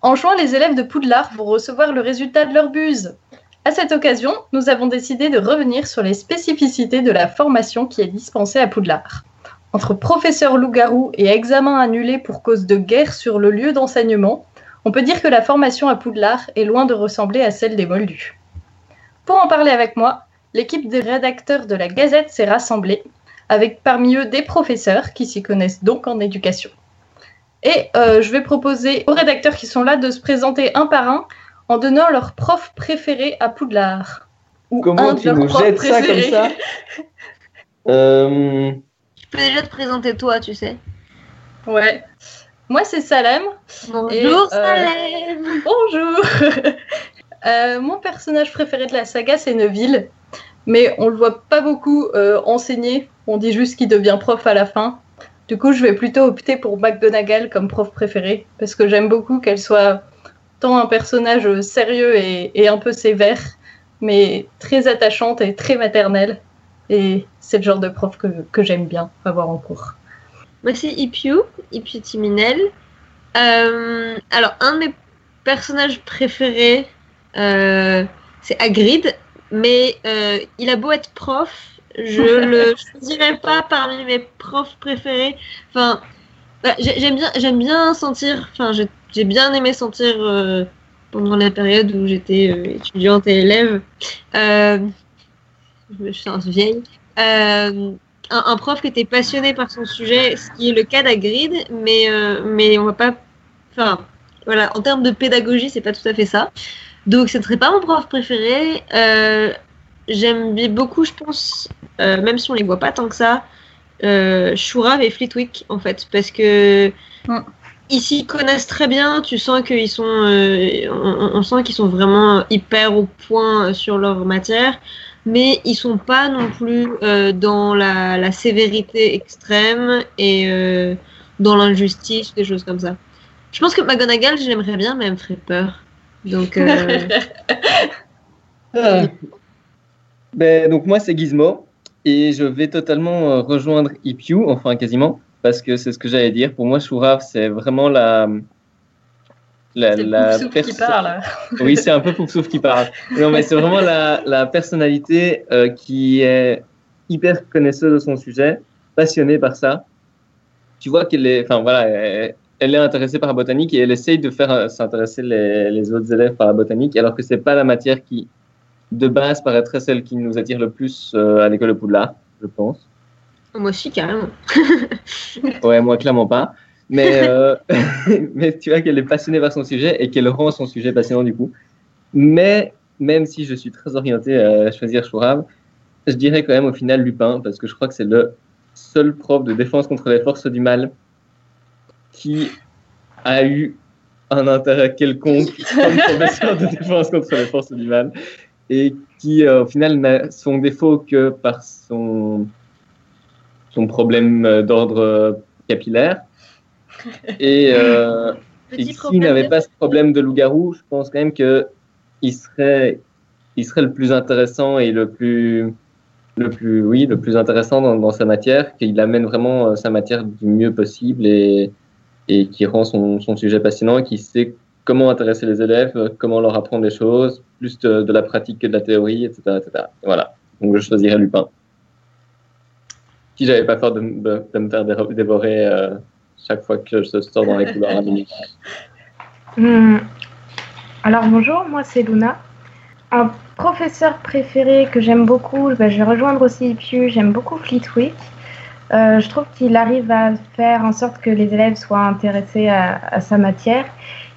En juin, les élèves de Poudlard vont recevoir le résultat de leur buse. À cette occasion, nous avons décidé de revenir sur les spécificités de la formation qui est dispensée à Poudlard. Entre professeurs loup-garou et examens annulés pour cause de guerre sur le lieu d'enseignement, on peut dire que la formation à Poudlard est loin de ressembler à celle des Moldus. Pour en parler avec moi, l'équipe des rédacteurs de la Gazette s'est rassemblée, avec parmi eux des professeurs qui s'y connaissent donc en éducation. Et euh, je vais proposer aux rédacteurs qui sont là de se présenter un par un en donnant leur prof préféré à Poudlard. Ou Comment tu nous jettes ça comme ça euh... Tu peux déjà te présenter toi, tu sais. Ouais. Moi, c'est Salem. Bonjour, euh, Salem. Bonjour. Euh, mon personnage préféré de la saga, c'est Neville. Mais on le voit pas beaucoup euh, enseigner. On dit juste qu'il devient prof à la fin. Du coup, je vais plutôt opter pour McGonagall comme prof préféré. Parce que j'aime beaucoup qu'elle soit tant un personnage sérieux et, un peu sévère, mais très attachante et très maternelle. Et c'est le genre de prof que, j'aime bien avoir en cours. Moi, c'est Ipiu, Ipiu Timinel. Euh, alors, un de mes personnages préférés, euh, c'est Hagrid, mais euh, il a beau être prof, je le choisirais pas parmi mes profs préférés. Enfin, bah, j'aime bien, j'aime bien sentir. Enfin, j'ai bien aimé sentir euh, pendant la période où j'étais euh, étudiante et élève. Euh, je suis un vieille. Un, prof qui était passionné par son sujet, ce qui est le cas d'Agrid, mais mais on va pas. Enfin, voilà, en termes de pédagogie, c'est pas tout à fait ça. Donc, ce ne serait pas mon prof préféré. J'aime beaucoup, je pense, même si on les voit pas tant que ça, euh, Shurav et Fleetwick en fait parce que ils s'y connaissent très bien tu sens qu'ils sont euh, on, sent qu'ils sont vraiment hyper au point sur leur matière mais ils sont pas non plus euh, dans la, sévérité extrême et euh, dans l'injustice des choses comme ça. Je pense que McGonagall j'aimerais bien mais elle me ferait peur. Donc ah. Ben, donc moi c'est Gizmo et je vais totalement euh, rejoindre Ipiu, enfin quasiment, parce que c'est ce que j'allais dire. Pour moi, Shurav, c'est vraiment la. La, la qui parle. oui, c'est un peu Poufsouf qui parle. Non, mais c'est vraiment la, la personnalité euh, qui est hyper connaisseuse de son sujet, passionnée par ça. Tu vois qu'elle est. Enfin, voilà, elle, est intéressée par la botanique et elle essaye de faire euh, s'intéresser les, les, autres élèves par la botanique, alors que c'est pas la matière qui de base paraîtrait celle qui nous attire le plus euh, à l'école de Poudlard, je pense. Moi aussi, carrément. ouais, moi, clairement pas. Mais, euh, mais tu vois qu'elle est passionnée par son sujet et qu'elle rend son sujet passionnant du coup. Mais même si je suis très orienté à choisir Chourave, je dirais quand même au final Lupin, parce que je crois que c'est le seul prof de défense contre les forces du mal qui a eu un intérêt quelconque comme professeur de défense contre les forces du mal et qui euh, au final n'a son défaut que par son, son problème euh, d'ordre euh, capillaire. Et, s'il n'avait pas ce problème de loup-garou, je pense quand même qu'il serait, il serait le plus intéressant et le plus, le plus, oui, le plus intéressant dans, dans sa matière, qu'il amène vraiment sa matière du mieux possible et, et qui rend son, son sujet passionnant et qui sait comment intéresser les élèves, comment leur apprendre des choses, plus de, la pratique que de la théorie, etc. etc. Voilà. Donc je choisirais Lupin. Si j'avais pas peur de, me faire dévorer euh, chaque fois que je sors dans les couloirs à. Hmm. Alors bonjour, moi c'est Luna. Un professeur préféré que j'aime beaucoup, bah, je vais rejoindre aussi Piu, j'aime beaucoup Fleetwick. Euh, je trouve qu'il arrive à faire en sorte que les élèves soient intéressés à sa matière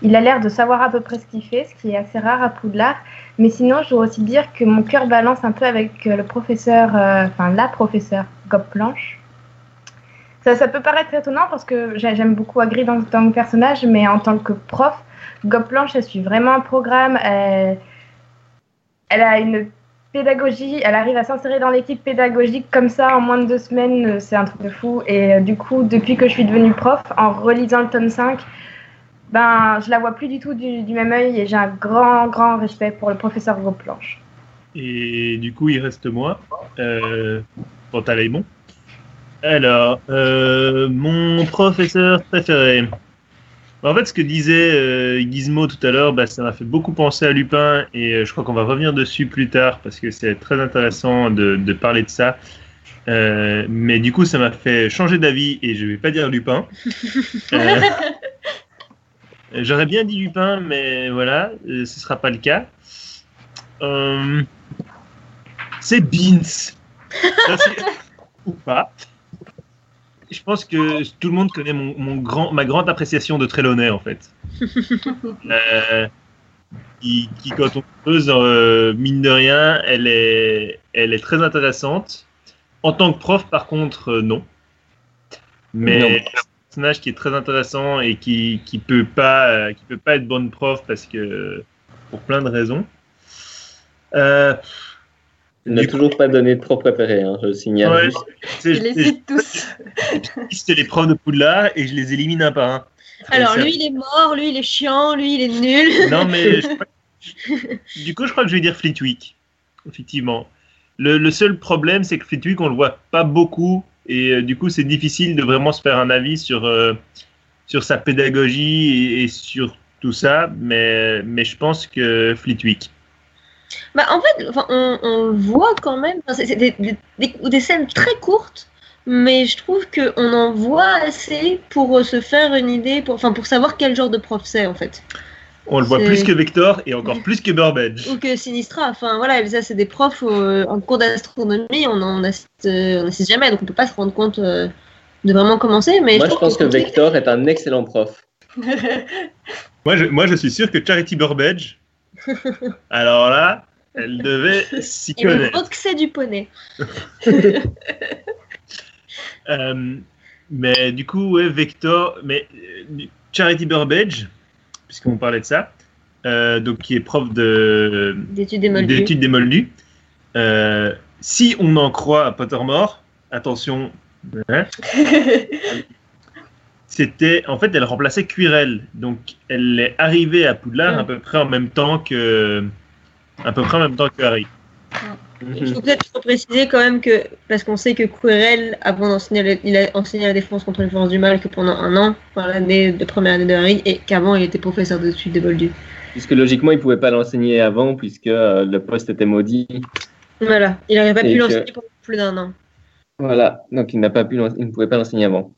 il a l'air de savoir à peu près ce qu'il fait, ce qui est assez rare à Poudlard. Mais sinon, je dois aussi dire que mon cœur balance un peu avec euh, le professeur, euh, enfin la professeure Gob Planche. Ça, ça peut paraître étonnant parce que j'aime beaucoup Agri en tant que personnage, mais en tant que prof, Gob Planche, elle suit vraiment un programme. Elle, elle a une pédagogie, elle arrive à s'insérer dans l'équipe pédagogique comme ça en moins de deux semaines, euh, c'est un truc de fou. Et du coup, depuis que je suis devenue prof, en relisant le tome 5, ben, je la vois plus du tout du, même œil et j'ai un grand, grand respect pour le professeur Planche. Et du coup, il reste moi, euh, Alors, euh, mon professeur préféré. En fait, ce que disait euh, Gizmo tout à l'heure, bah, ça m'a fait beaucoup penser à Lupin et euh, je crois qu'on va revenir dessus plus tard parce que c'est très intéressant de, de parler de ça. Euh, mais du coup, ça m'a fait changer d'avis et je vais pas dire Lupin. J'aurais bien dit Lupin, mais voilà, euh, ce sera pas le cas. Euh, c'est Beans. Ça, c'est- Ou pas. Je pense que tout le monde connaît mon, mon grand, ma grande appréciation de Trelawney, en fait. Euh, qui, qui, quand on creuse, euh, mine de rien, elle est, elle est très intéressante. En tant que prof, par contre, euh, non. Mais Non. Personnage qui est très intéressant et qui, qui peut pas, euh, qui peut pas être bonne prof parce que pour plein de raisons. Euh, Il n'a toujours pas donné de prof préféré, hein, je le signale. Ouais. juste. c'est- Il les cite tous. C'était les profs de Poudlard et je les élimine un par un. Alors, lui, il est mort, lui, il est chiant, lui, il est nul. Non, mais je du coup, je crois que je vais dire Fleetwick. Effectivement. Le, le seul problème, c'est que Fleetwick, on le voit pas beaucoup. Et euh, du coup, c'est difficile de vraiment se faire un avis sur, euh, sur sa pédagogie et, sur tout ça. Mais, mais je pense que Fleetwick. Bah, en fait, on, voit quand même. Des, des- scènes très courtes, mais je trouve qu'on en voit assez pour euh, se faire une idée, pour, pour savoir quel genre de prof c'est en fait. On le voit plus que Vector et encore plus que Burbage. Ou que Sinistra. Enfin voilà, ça c'est des profs euh, en cours d'astronomie, on en assiste, euh, on assiste jamais, donc on peut pas se rendre compte euh, de vraiment commencer. Mais Moi, je pense que Fleetwick- Vector est un excellent prof. Moi je, moi, je suis sûr que Charity Burbage, alors là, elle devait s'y connaître. autre que c'est du poney. Euh, mais du coup, ouais, Vector, mais euh, Charity Burbage, puisqu'on parlait de ça, euh, donc qui est prof de D'études des moldus. Euh, si on en croit à Pottermore, attention, hein, c'était en fait elle remplaçait Quirrell, donc elle est arrivée à Poudlard à peu près en même temps que à peu près en même temps que Harry. Il faut peut-être préciser quand même que, parce qu'on sait que Quirrell, avant d'enseigner, il a enseigné la défense contre les forces du mal que pendant un an, par l'année de première année de Harry, et qu'avant il était professeur d'études des moldus. Puisque logiquement, il ne pouvait pas l'enseigner avant, puisque euh, le poste était maudit. Voilà, il n'aurait pas Et pu que- l'enseigner pendant plus d'un an. Voilà, donc il, n'a pas pu il ne pouvait pas l'enseigner avant.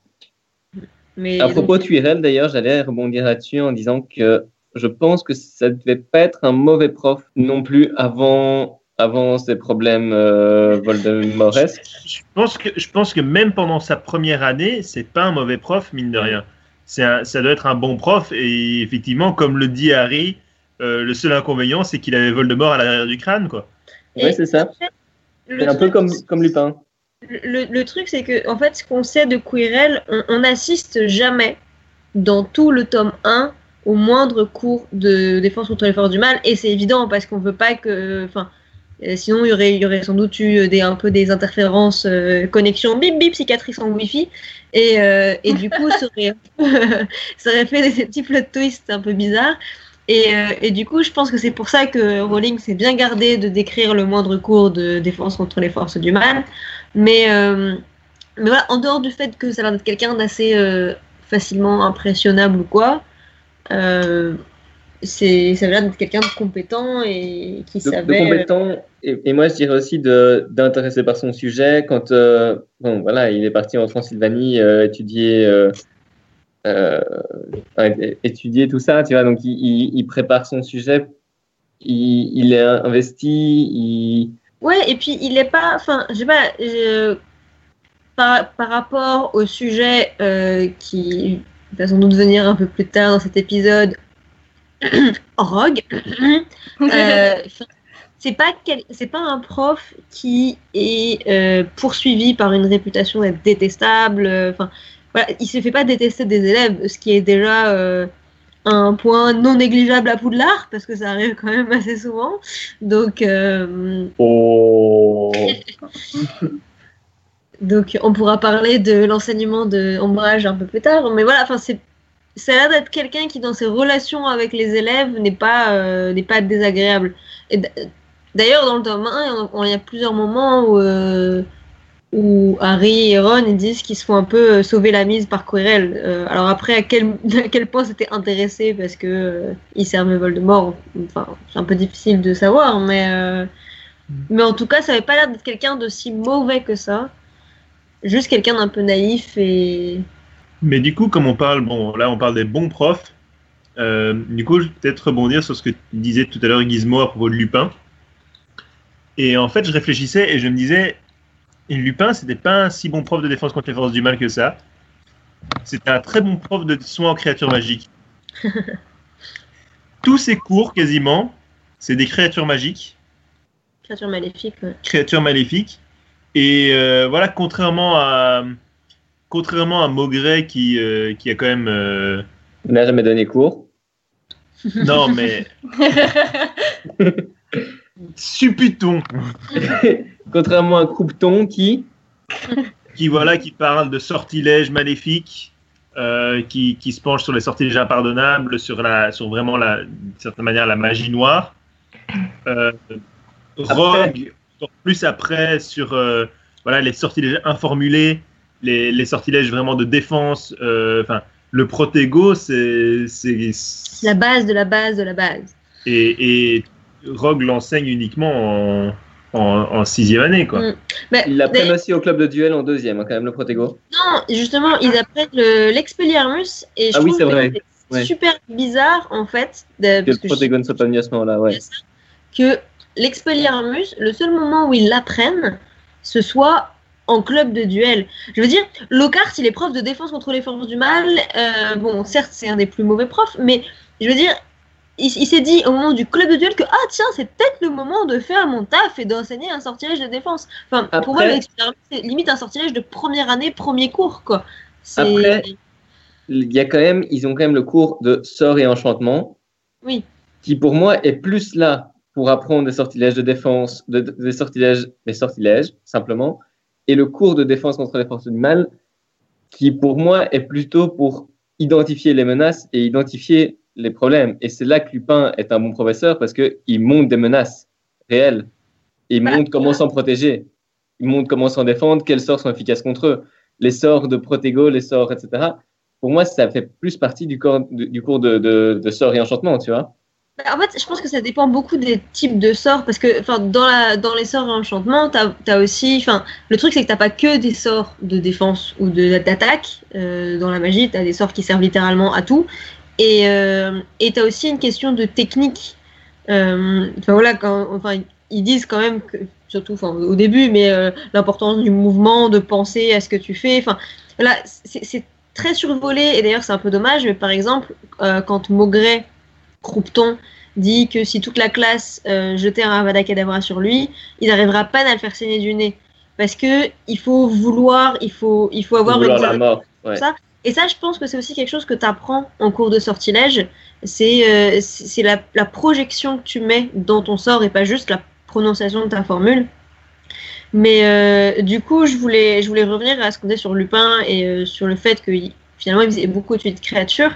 Mais À donc- propos de Tuirel, d'ailleurs, j'allais rebondir là-dessus en disant que je pense que ça ne devait pas être un mauvais prof non plus avant, avant ces problèmes euh, Voldemortesques. Je pense que je pense que même pendant sa première année, c'est pas un mauvais prof mine de rien. C'est un- ça doit être un bon prof et effectivement, comme le dit Harry, euh, le seul inconvénient c'est qu'il avait Voldemort à l'arrière du crâne quoi. Ouais, c'est ça. C'est un peu comme, comme Lupin. Le, le truc, c'est que, en fait, ce qu'on sait de Quirrell, on, on n'assiste jamais dans tout le tome 1 au moindre cours de défense contre les forces du mal. Et c'est évident parce qu'on veut pas que. Enfin, euh, sinon, il y aurait, sans doute eu des, un peu des interférences, euh, connexion bip bip, cicatrice en wifi. Et, euh, du coup, ça aurait, fait des, petits plot twists un peu bizarres. Et, euh, du coup, je pense que c'est pour ça que Rowling s'est bien gardé de décrire le moindre cours de défense contre les forces du mal. Mais, euh, voilà, en dehors du fait que ça a l'air d'être quelqu'un d'assez euh, facilement impressionnable ou quoi, euh, c'est, ça a l'air d'être quelqu'un de compétent et qui de, de savait. compétent et, et moi je dirais aussi d'intéressé par son sujet quand euh, bon voilà il est parti en Transylvanie euh, étudier euh, euh, étudier tout ça tu vois donc il, il- il prépare son sujet il, il est investi il Ouais, et puis il est pas. Enfin, je sais pas. par, par rapport au sujet euh, qui va sans doute venir un peu plus tard dans cet épisode, Rogue. Euh, c'est pas quel- c'est pas un prof qui est euh, poursuivi par une réputation d'être détestable. euh, Enfin, voilà, il se fait pas détester des élèves, ce qui est déjà euh, un point non négligeable à Poudlard parce que ça arrive quand même assez souvent. Donc, oh donc on pourra parler de l'enseignement de Ombrage un peu plus tard. Mais voilà, enfin c'est ça a l'air d'être quelqu'un qui dans ses relations avec les élèves n'est pas euh, pas désagréable. Et D'ailleurs, dans le tome 1, on- on- il y a plusieurs moments où, euh, Harry et Ron disent qu'ils se font un peu euh, sauver la mise par Quirrell. Alors après, à quel, à quel point c'était intéressé parce que il servait Voldemort, enfin, c'est un peu difficile de savoir, mais, mais en tout cas, ça avait pas l'air d'être quelqu'un de si mauvais que ça. Juste quelqu'un d'un peu naïf et. Mais du coup, comme on parle, bon, là, on parle des bons profs. euh, du coup, je vais peut-être rebondir sur ce que disait tout à l'heure Gizmo à propos de Lupin. Et en fait, je réfléchissais et je me disais, Lupin, c'était pas un si bon prof de défense contre les forces du mal que ça. C'était un très bon prof de soins en créatures magiques. Tous ses cours, quasiment, c'est des créatures magiques, Créature maléfique. ouais. créatures maléfiques. Et euh, voilà, contrairement à contrairement à Maugret qui, euh, qui a quand même euh, Il n'a jamais donné cours. non mais supputon Contrairement à Croupton qui. qui voilà qui parle de sortilèges maléfiques euh, qui, qui se penche sur les sortilèges impardonnables sur la sur vraiment la d'une certaine manière la magie noire euh, Rogue encore plus après sur voilà les sortilèges informulés les, les sortilèges vraiment de défense euh, enfin le protégo c'est c'est La base de la base de la base. et, et Rogue l'enseigne uniquement en, en, en sixième année quoi Mm. Ils l'apprennent d'ailleurs- aussi au club de duel en deuxième, hein, quand même, le Protego. Non, justement, ils apprennent le- l'Expelliarmus et je Ah oui, trouve c'est que vrai. c'est Ouais. super bizarre en fait de- Que parce le que Protego ne soit pas venu à ce moment-là, ouais. que l'Expelliarmus, le seul moment où ils l'apprennent, ce soit en club de duel. Je veux dire, Lockhart, il est prof de défense contre les forces du mal. Euh, bon, certes, c'est un des plus mauvais profs, mais je veux dire, il, il s'est dit au moment du club de duel que ah tiens, c'est peut-être le moment de faire mon taf et d'enseigner un sortilège de défense. Enfin, pour moi, c'est limite un sortilège de première année, premier cours, quoi. Après- Il y a quand même, ils ont quand même le cours de sort et enchantement, Oui. qui pour moi est plus là pour apprendre des sortilèges de défense, de- de- des sortilèges, des sortilèges, simplement, et le cours de défense contre les forces du mal, qui pour moi est plutôt pour identifier les menaces et identifier les problèmes. Et c'est là que Lupin est un bon professeur parce qu'il montre des menaces réelles. Et il montre comment s'en protéger. Il montre comment s'en défendre, quels sorts sont efficaces contre eux. Les sorts de Protego, les sorts, etc. Pour moi, ça fait plus partie du, corps, du, du cours de, de, de sorts et enchantement, tu vois. Bah, En fait, je pense que ça dépend beaucoup des types de sorts, parce que dans, la, dans les sorts et enchantements, tu as, aussi. Enfin, le truc, c'est que tu pas que des sorts de défense ou d'attaque. Euh, dans la magie, tu as des sorts qui servent littéralement à tout. Et euh, tu as aussi une question de technique. Euh, voilà, ils disent quand même que, surtout au début, mais euh, l'importance du mouvement, de penser à ce que tu fais. Enfin, c'est très survolé, et d'ailleurs, c'est un peu dommage, mais par exemple, euh, quand Maugret Croupton dit que si toute la classe euh, jetait un Avada Kedavra sur lui, il n'arrivera peine à le faire saigner du nez. Parce que il faut vouloir, il faut, il faut avoir Vouloir une la mort. Ouais. ça. Et ça, je pense que c'est aussi quelque chose que tu apprends en cours de sortilège. C'est euh, c'est la, la projection que tu mets dans ton sort et pas juste la prononciation de ta formule. Mais euh, du coup, je voulais, je voulais revenir à ce qu'on disait sur Lupin et sur le fait que finalement, il faisait beaucoup de créatures.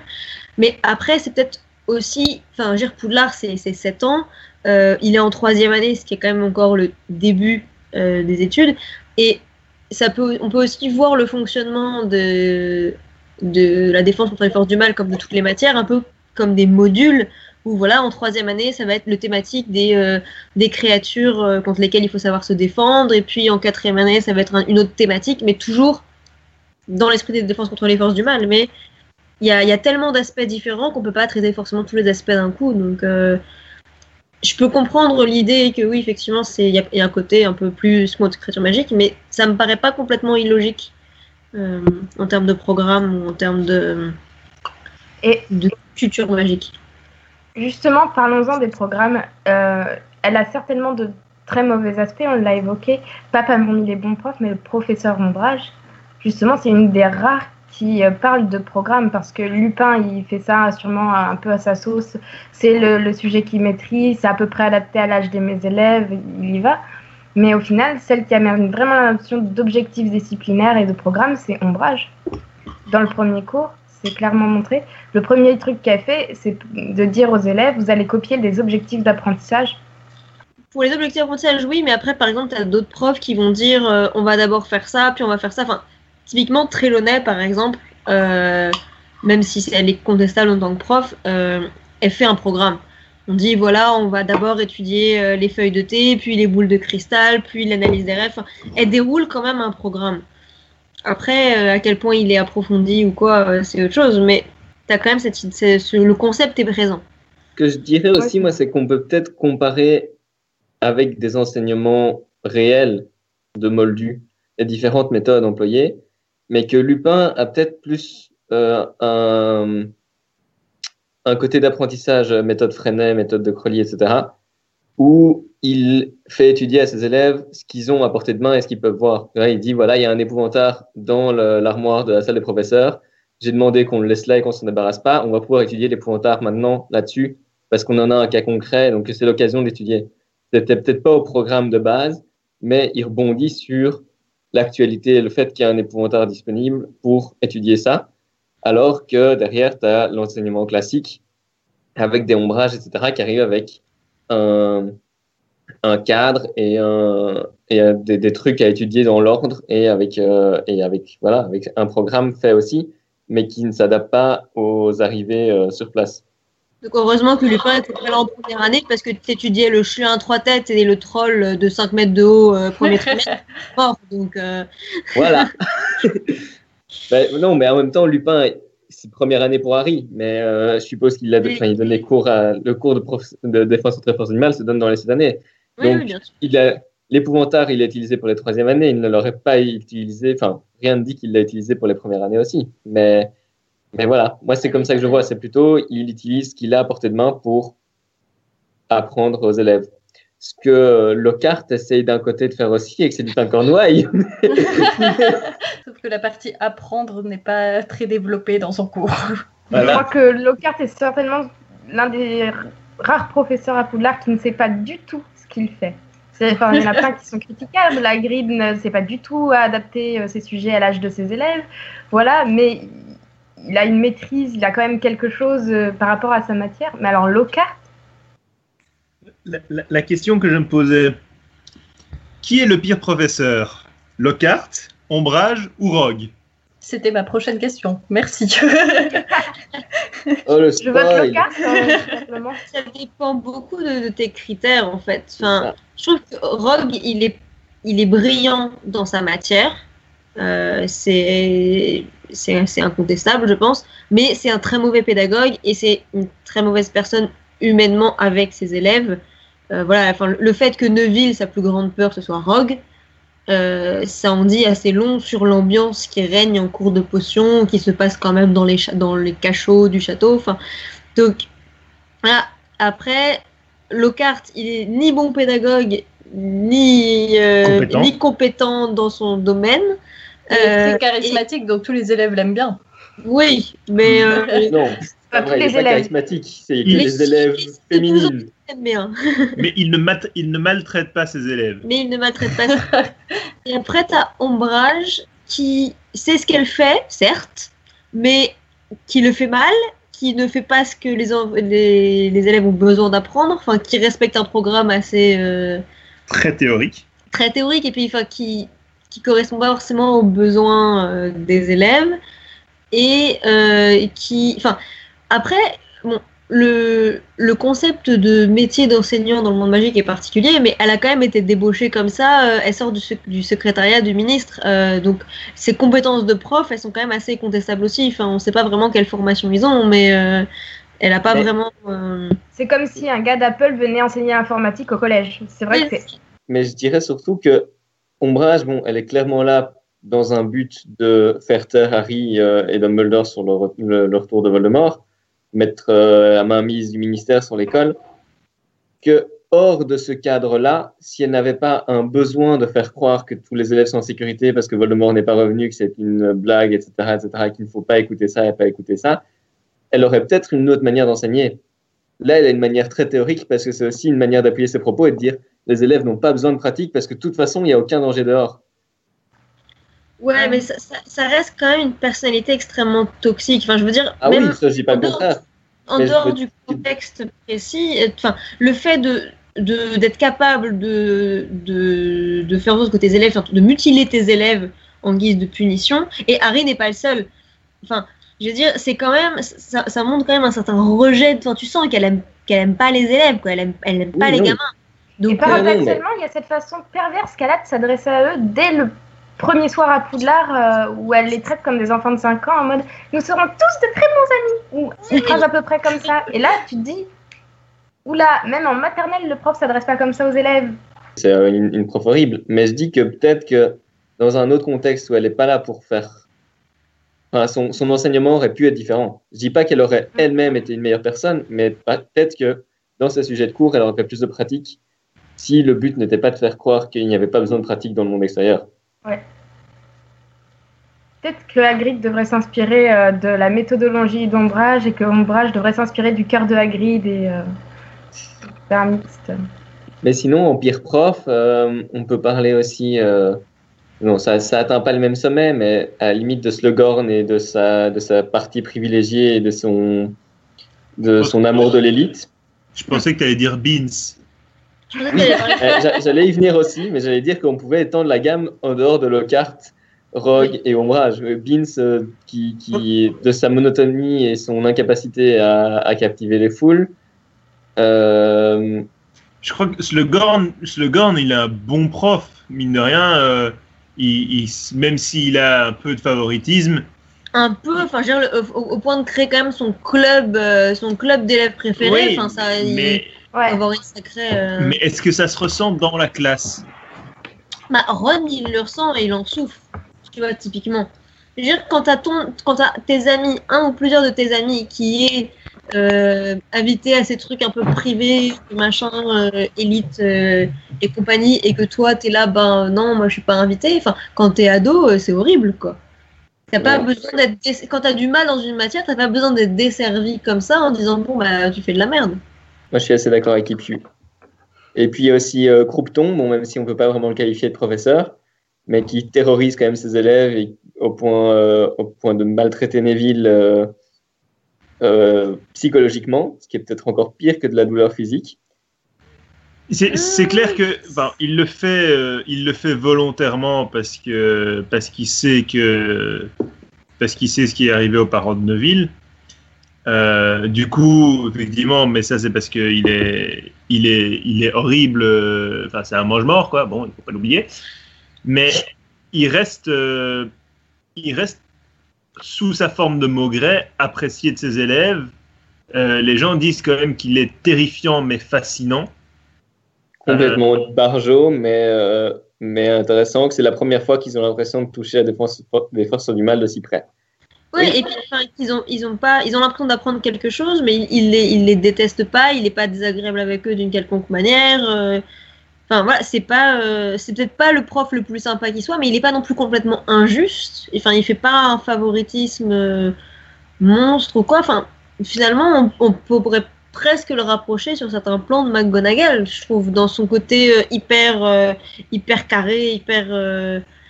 Mais après, c'est peut-être aussi. Enfin, Gire Poudlard, c'est c'est 7 ans. Euh, il est en troisième année, ce qui est quand même encore le début euh, des études. Et ça peut, on peut aussi voir le fonctionnement de, de la défense contre les forces du mal comme de toutes les matières, un peu comme des modules où voilà, en troisième année, ça va être le thématique des, euh, des créatures contre lesquelles il faut savoir se défendre, et puis en quatrième année, ça va être un- une autre thématique, mais toujours dans l'esprit des défenses contre les forces du mal. Mais il y a, il y a tellement d'aspects différents qu'on peut pas traiter forcément tous les aspects d'un coup, donc euh, je peux comprendre l'idée que oui, effectivement, c'est il y, a- il y a un côté un peu plus mode créature magique, mais ça me paraît pas complètement illogique euh, en termes de programme ou en termes de, Et de culture magique. Justement, parlons-en des programmes. Euh, elle a certainement de très mauvais aspects, on l'a évoqué. Pas parmi les bons profs, mais le professeur Ombrage. Justement, c'est une des rares qui euh, parle de programme parce que Lupin, il fait ça sûrement un peu à sa sauce. C'est le, sujet qu'il maîtrise, c'est à peu près adapté à l'âge de mes élèves, il y va. Mais au final, celle qui amène vraiment la notion d'objectifs disciplinaires et de programme, c'est Ombrage. Dans le premier cours, c'est clairement montré. Le premier truc qu'elle fait, c'est de dire aux élèves, vous allez copier des objectifs d'apprentissage. pour les objectifs d'apprentissage, oui, mais après, par exemple, tu as d'autres profs qui vont dire euh, on va d'abord faire ça, puis on va faire ça. Enfin, typiquement, Trelawney, par exemple, euh, même si elle est contestable en tant que prof, euh, elle fait un programme. On dit voilà, on va d'abord étudier euh, les feuilles de thé, puis les boules de cristal, puis l'analyse des rêves. Elle déroule quand même un programme. Après, euh, à quel point il est approfondi ou quoi, euh, c'est autre chose, mais tu as quand même cette, c'est- ce- le concept est présent. Ce que je dirais aussi, moi, c'est qu'on peut peut-être comparer avec des enseignements réels de Moldu les différentes méthodes employées, mais que Lupin a peut-être plus euh, un, un côté d'apprentissage, méthode Freinet, méthode de Crollier, etc., où il fait étudier à ses élèves ce qu'ils ont à portée de main et ce qu'ils peuvent voir. Il dit, voilà, il y a un épouvantard dans l'armoire de la salle des professeurs, j'ai demandé qu'on le laisse là et qu'on s'en débarrasse pas, on va pouvoir étudier l'épouvantard maintenant là-dessus, parce qu'on en a un cas concret, donc c'est l'occasion d'étudier. C'était peut-être pas au programme de base, mais il rebondit sur l'actualité et le fait qu'il y a un épouvantard disponible pour étudier ça, alors que derrière, tu as l'enseignement classique avec des ombrages, etc., qui arrivent avec un, un cadre et, un, et des, des trucs à étudier dans l'ordre et avec, euh, et avec, voilà, avec un programme fait aussi, mais qui ne s'adapte pas aux arrivées euh, sur place. Donc heureusement que Lupin était très là en première année parce que tu étudiais le chien à trois têtes et le troll de 5 mètres de haut euh, premier trimestre mort. Donc euh, Voilà. Ben, non, mais en même temps, Lupin, c'est première année pour Harry, mais euh, je suppose qu'il a Oui. enfin, il cours à le cours de, prof, de défense contre les forces animales se donne dans les sept années. oui, Donc, oui, bien sûr. Il a l'épouvantard, il l'a utilisé pour les troisième années, il ne l'aurait pas utilisé, enfin, rien ne dit qu'il l'a utilisé pour les premières années aussi. Mais, mais voilà, moi c'est comme ça que je vois, c'est plutôt il utilise ce qu'il a à portée de main pour apprendre aux élèves. Ce que Lockhart essaye d'un côté de faire aussi et que c'est du pain cornouaille. Sauf que la partie apprendre n'est pas très développée dans son cours. Je crois que Lockhart est certainement l'un des rares professeurs à Poudlard qui ne sait pas du tout ce qu'il fait. Enfin, il y en a plein qui sont critiquables. La Grid ne sait pas du tout adapter euh, ses sujets à l'âge de ses élèves. Voilà, mais il a une maîtrise, il a quand même quelque chose euh, par rapport à sa matière. Mais alors, Lockhart, La, la- la question que je me posais, qui est le pire professeur? Lockhart, Ombrage ou Rogue? C'était ma prochaine question. Merci. Oh le je vote Lockhart, euh. Ça dépend beaucoup de, de tes critères en fait. Enfin, je trouve que Rogue, il est, il est brillant dans sa matière. Euh, c'est incontestable, je pense. Mais c'est un très mauvais pédagogue et c'est une très mauvaise personne humainement avec ses élèves. Euh, voilà, enfin, le fait que Neville, sa plus grande peur, ce soit Rogue, euh, ça en dit assez long sur l'ambiance qui règne en cours de potion, qui se passe quand même dans les, dans les cachots du château. Enfin, donc, voilà. Après, Lockhart, il est ni bon pédagogue, ni, euh, Compétent. ni compétent dans son domaine. Il est Euh, très charismatique, donc tous les élèves l'aiment bien. Oui, mais euh, Non, Pas tous vrai, il les pas élèves. charismatique, c'est que les élèves féminines. bien. Mais il ne, mat- il ne maltraite pas ses élèves. mais il ne maltraite pas. Et après, t'as Ombrage qui sait ce qu'elle fait, certes, mais qui le fait mal, qui ne fait pas ce que les, en- les, les élèves ont besoin d'apprendre, enfin, qui respecte un programme assez euh, Très théorique. très théorique et puis enfin, qui qui correspond pas forcément aux besoins euh, des élèves et euh, qui, enfin, après, bon, le, le concept de métier d'enseignant dans le monde magique est particulier, mais elle a quand même été débauchée comme ça. euh, elle sort du, sec- du secrétariat du ministre, euh, donc ses compétences de prof, elles sont quand même assez contestables aussi. Enfin, on sait pas vraiment quelle formation ils ont, mais euh, elle a pas vraiment. euh, C'est comme si un gars d'Apple venait enseigner l'informatique au collège. C'est vrai que c'est. Mais je dirais surtout que Ombrage, bon, elle est clairement là dans un but de faire taire Harry euh, et Dumbledore sur le, re- le- le retour de Voldemort, mettre euh, la main mise du ministère sur l'école, que hors de ce cadre-là, si elle n'avait pas un besoin de faire croire que tous les élèves sont en sécurité parce que Voldemort n'est pas revenu, que c'est une blague, etc., etc., qu'il ne faut pas écouter ça et pas écouter ça, elle aurait peut-être une autre manière d'enseigner. Là, elle a une manière très théorique parce que c'est aussi une manière d'appuyer ses propos et de dire les élèves n'ont pas besoin de pratique parce que de toute façon, il n'y a aucun danger dehors. Ouais, mais ça, ça- ça reste quand même une personnalité extrêmement toxique. Enfin, je veux dire, Ah même oui, ça, je dis pas le en dehors- contraire. en je dehors veux- du contexte précis, euh, enfin, le fait de d'être capable de, de, de faire en sorte que tes élèves, de mutiler tes élèves en guise de punition. Et Harry n'est pas le seul. Enfin, je veux dire, c'est quand même, ça, ça montre quand même un certain rejet. Enfin, tu sens qu'elle aime, qu'elle aime pas les élèves, quoi. Elle aime, elle aime pas Oui, les non. gamins. Et Donc, euh, paradoxalement, il y a cette façon perverse qu'elle a de s'adresser à eux dès le premier soir à Poudlard, euh, où elle les traite comme des enfants de 5 ans, en mode Nous serons tous de très bons amis, ou une phrase à peu près comme ça. Et là, tu te dis Oula, même en maternelle, le prof s'adresse pas comme ça aux élèves. C'est euh, une, une prof horrible. Mais je dis que peut-être que dans un autre contexte où elle n'est pas là pour faire. Enfin, son, son enseignement aurait pu être différent. Je dis pas qu'elle aurait elle-même été une meilleure personne, mais peut-être que dans ses sujets de cours, elle aurait fait plus de pratique si le but n'était pas de faire croire qu'il n'y avait pas besoin de pratique dans le monde extérieur. Peut-être que Hagrid devrait s'inspirer euh, de la méthodologie d'Ombrage et que Ombrage devrait s'inspirer du cœur de Hagrid et euh, faire un mixte. Mais sinon, en pire prof, euh, on peut parler aussi. euh, non, ça, ça atteint pas le même sommet, mais à la limite de Slughorn et de sa, de sa partie privilégiée et de son, de son amour de l'élite. Je pensais que tu allais dire Beans. J'allais y venir aussi, mais j'allais dire qu'on pouvait étendre la gamme en dehors de Lockhart, Rogue et Ombrage. Euh, Beans, euh, qui, qui, de sa monotonie et son incapacité à, à captiver les foules. Euh, Je crois que Slughorn, Slughorn, il a un bon prof, mine de rien. euh, il, il- même s'il a un peu de favoritisme, un peu, enfin, au, au point de créer quand même son club, euh, son club d'élèves préférés. oui, ça, mais, Ouais. avoir une sacrée. euh, mais est-ce que ça se ressent dans la classe Bah, Ron, il le ressent et il en souffre. Tu vois, typiquement. Je veux dire, quand t'as ton, quand t'as tes amis, un ou plusieurs de tes amis qui est euh, invité à ces trucs un peu privés, machin, euh, élite euh, et compagnie, et que toi t'es là, ben non, moi je suis pas invité. Enfin, quand t'es ado, c'est horrible, quoi. T'as pas Ouais. besoin d'être, quand t'as du mal dans une matière, t'as pas besoin d'être desservi comme ça en disant bon bah tu fais de la merde. Moi, je suis assez d'accord avec Ipu. Et puis il y a aussi euh, Croupton, bon, même si on peut pas vraiment le qualifier de professeur, mais qui terrorise quand même ses élèves et au point, euh, au point de maltraiter Neville euh, euh, psychologiquement, ce qui est peut-être encore pire que de la douleur physique. C'est c'est clair que, enfin, il le fait, euh, il le fait volontairement parce que parce qu'il sait que parce qu'il sait ce qui est arrivé aux parents de Neville. Euh, du coup, effectivement, mais ça c'est parce qu'il est, il est, il est horrible. euh, Enfin, c'est un mange-mort, quoi. Bon, il faut pas l'oublier. Mais il reste, euh, il reste sous sa forme de Maugret, apprécié de ses élèves. Euh, les gens disent quand même qu'il est terrifiant mais fascinant. Complètement barjot, mais, mais intéressant, que c'est la première fois qu'ils ont l'impression de toucher à des forces, des forces du mal de si près. Ouais, Oui. et puis enfin, ils ont ils ont pas ils ont l'impression d'apprendre quelque chose, mais ils, ils les ils les détestent pas, il est pas désagréable avec eux d'une quelconque manière. euh. Enfin voilà, c'est pas euh, c'est peut-être pas le prof le plus sympa qui soit, mais il est pas non plus complètement injuste. Enfin, il fait pas un favoritisme euh, monstre ou quoi. Enfin, finalement, on, on pourrait presque le rapprocher sur certains plans de McGonagall, je trouve, dans son côté euh, hyper hyper carré, hyper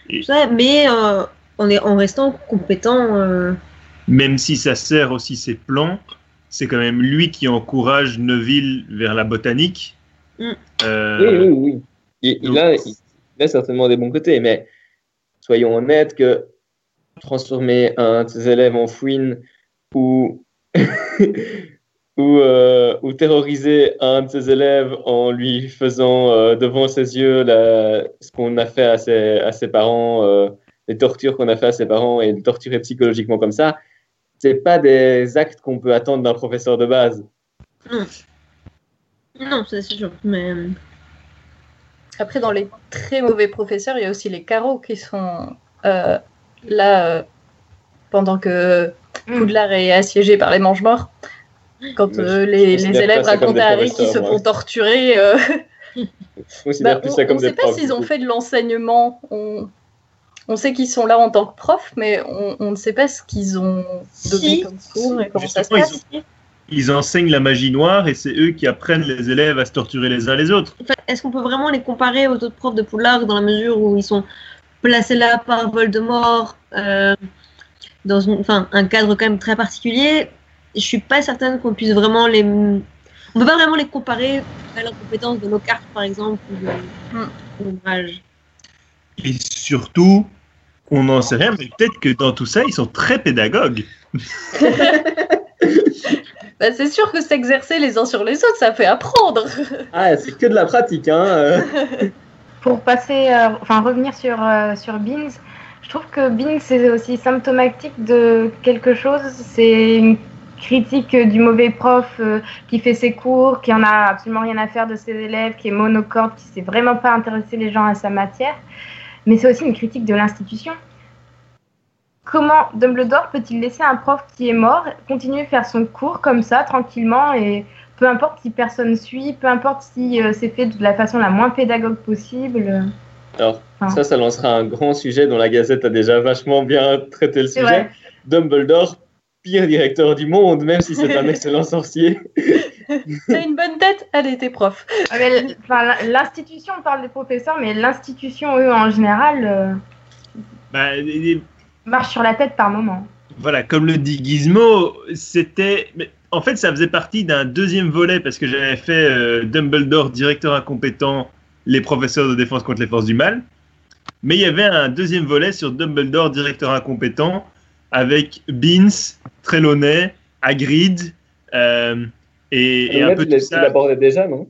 tout ça, mais en, est, en restant compétent. euh, Même si ça sert aussi ses plans, c'est quand même lui qui encourage Neville vers la botanique. Mm. Euh, Oui, oui, oui. Il, a, il a certainement des bons côtés, mais soyons honnêtes que transformer un de ses élèves en fouine ou, ou, euh, ou terroriser un de ses élèves en lui faisant euh, devant ses yeux la- ce qu'on a fait à ses, à ses parents, euh, les tortures qu'on a fait à ses parents et le torturer psychologiquement comme ça, c'est pas des actes qu'on peut attendre d'un professeur de base. Non, c'est c'est sûr. Mais euh, Après, dans les très mauvais professeurs, il y a aussi les carreaux qui sont euh, là euh, pendant que Mm. Poudlard est assiégé par les mange-morts. Quand euh, les, élèves racontent à Harry qu'ils se font torturer, euh, bah, on ne sait pas s'ils ont fait de l'enseignement. On... on sait qu'ils sont là en tant que profs, mais on, on ne sait pas ce qu'ils ont donné Si. comme cours et comment ça se passe. Ils enseignent la magie noire et c'est eux qui apprennent les élèves à se torturer les uns les autres. est-ce qu'on peut vraiment les comparer aux autres profs de Poudlard dans la mesure où ils sont placés là par Voldemort euh, dans une, enfin, un cadre quand même très particulier? Je suis pas certaine qu'on puisse vraiment les. On peut pas vraiment les comparer valeur compétence de nos cartes, par exemple, ou de l'ouvrage. Et surtout, on n'en sait rien, mais peut-être que dans tout ça, ils sont très pédagogues. Bah, c'est sûr que s'exercer les uns sur les autres, ça fait apprendre. Ah, c'est que de la pratique, hein. Pour passer, euh, enfin revenir sur, euh, sur Beans, je trouve que Beans c'est aussi symptomatique de quelque chose. C'est une critique du mauvais prof euh, qui fait ses cours, qui en a absolument rien à faire de ses élèves, qui est monocorde, qui sait vraiment pas intéresser les gens à sa matière. Mais c'est aussi une critique de l'institution. Comment Dumbledore peut-il laisser un prof qui est mort continuer à faire son cours comme ça, tranquillement, et peu importe si personne suit, peu importe si euh, c'est fait de la façon la moins pédagogue possible. Alors, ça, ça lancera un grand sujet dont la Gazette a déjà vachement bien traité le sujet. Dumbledore, pire directeur du monde, même si c'est un excellent sorcier. T'as une bonne tête? Allez, t'es prof. Ah, L'institution, on parle des professeurs, mais l'institution, eux, en général, euh, Bah, et- et- marche sur la tête par moment. voilà, comme le dit Gizmo, c'était. En fait, ça faisait partie d'un deuxième volet parce que j'avais fait euh, Dumbledore, directeur incompétent, les professeurs de défense contre les forces du mal. Mais il y avait un deuxième volet sur Dumbledore, directeur incompétent, avec Beans, Trelawney, Hagrid, euh, et, et un peu tout l'as- tu ça. l'abordais déjà, non?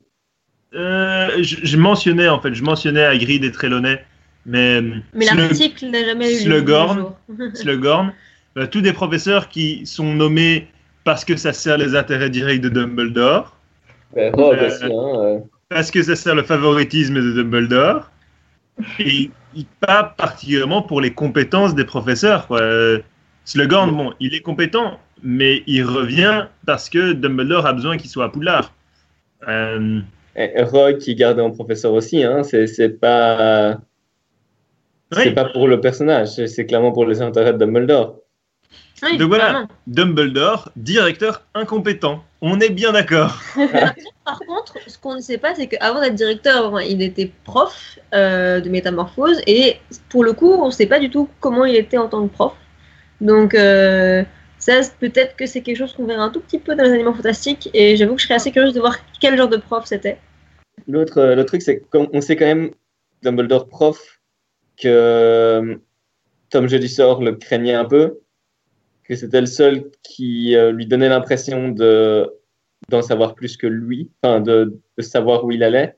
Euh, je, je mentionnais en fait, je mentionnais Hagrid et Trelawney, mais, Mais Slug- l'article n'a jamais eu lieu. Slughorn. Slughorn, euh, tous des professeurs qui sont nommés parce que ça sert les intérêts directs de Dumbledore, Ben, Rogue Euh, aussi, hein. euh. parce que ça sert le favoritisme de Dumbledore, et, et pas particulièrement pour les compétences des professeurs. Quoi. Slughorn, bon, il est compétent, mais il revient parce que Dumbledore a besoin qu'il soit à Poudlard. Euh, Rogue qui garde en professeur aussi, hein. C'est pas. C'est oui. pas pour le personnage, c'est- clairement pour les intérêts de Dumbledore. Oui, Donc voilà. vraiment. Dumbledore, directeur incompétent. On est bien d'accord. Par contre, ce qu'on ne sait pas, c'est qu'avant d'être directeur, il était prof euh, de métamorphose et pour le coup, on ne sait pas du tout comment il était en tant que prof. Donc, euh, ça, peut-être que c'est quelque chose qu'on verra un tout petit peu dans les animaux fantastiques et j'avoue que je serais assez curieuse de voir quel genre de prof c'était. L'autre euh, truc, c'est qu'on sait quand même, Dumbledore prof, que euh, Tom Jedusor le craignait un peu, que c'était le seul qui euh, lui donnait l'impression de d'en savoir plus que lui, enfin de, de savoir où il allait,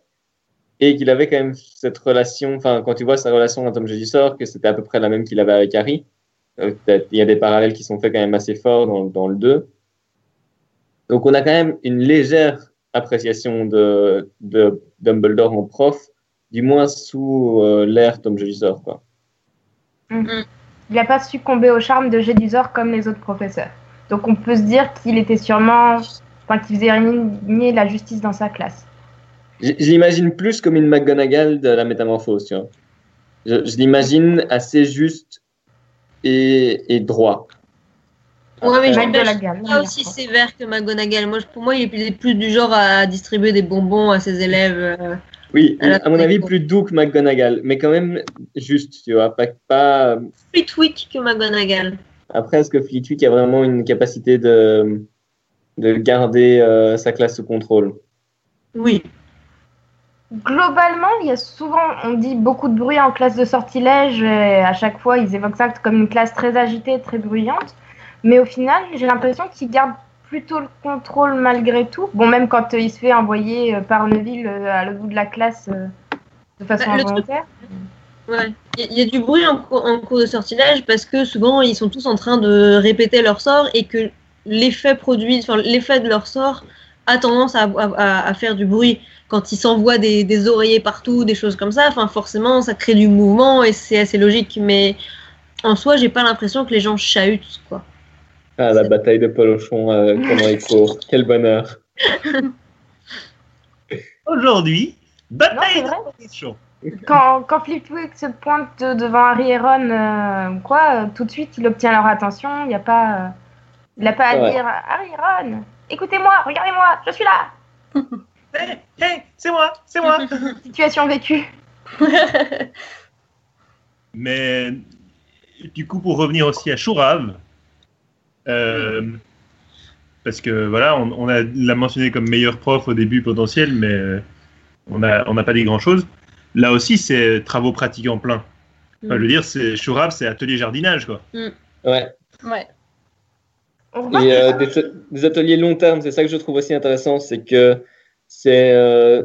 et qu'il avait quand même cette relation, enfin quand tu vois sa relation à Tom Jedusor, que c'était à peu près la même qu'il avait avec Harry. Euh, Il y a des parallèles qui sont faits quand même assez forts dans, dans le 2. Donc on a quand même une légère appréciation de, de Dumbledore en prof, du moins sous euh, l'ère Tom Jedusor. Quoi. Il n'a pas succombé au charme de Gédusor comme les autres professeurs. Donc on peut se dire qu'il était sûrement, enfin qu'il faisait régner la justice dans sa classe. Je, je l'imagine plus comme une McGonagall de la métamorphose. Tu vois. Je, je l'imagine assez juste et, et droit. Ouais, mais je-. Pas aussi sévère que McGonagall. Moi, pour moi, il est plus, du genre à distribuer des bonbons à ses élèves. euh. Oui, À mon avis, plus doux que McGonagall, mais quand même juste, tu vois. Pas, pas... Flitwick que McGonagall. Après, est-ce que Flitwick a vraiment une capacité de, de garder euh, sa classe sous contrôle? Oui. Globalement, il y a souvent, on dit beaucoup de bruit en classe de sortilège, et à chaque fois ils évoquent ça comme une classe très agitée, très bruyante. Mais au final, j'ai l'impression qu'il garde plutôt le contrôle malgré tout. Bon, même quand euh, il se fait envoyer euh, par Neville euh, à l'autre bout de la classe de façon Bah, le truc- involontaire. Ouais. Il y, a- il y a du bruit en, cours- en cours de sortilège parce que souvent ils sont tous en train de répéter leur sort et que l'effet produit, enfin l'effet de leur sort a tendance à, à- à faire du bruit quand ils s'envoient des, des oreillers partout, des choses comme ça. Enfin forcément ça crée du mouvement et c'est assez logique. Mais en soi j'ai pas l'impression que les gens chahutent quoi. Ah, la bataille de Polochon euh, pendant les cours. Quel bonheur. Aujourd'hui, bataille de Polochon. Quand, quand Flitwick se pointe de- devant Harry et Ron, euh, quoi, euh, tout de suite il obtient leur attention. Il n'y a pas, euh, il n'a pas à Ouais. dire Harry, Ron, écoutez-moi, regardez-moi, je suis là. Hé, hé, c'est moi, c'est moi. Situation vécue. Mais du coup, pour revenir aussi à Chourave, euh, parce que voilà, on, on a l'a mentionné comme meilleur prof au début potentiel, mais euh, on n'a on n'a pas dit grand chose. Là aussi, c'est travaux pratiques en plein. Enfin, je veux dire, c'est Chourab, c'est atelier jardinage, quoi. Ouais. Ouais. Et euh, des, des ateliers long terme, c'est ça que je trouve aussi intéressant, c'est que c'est euh,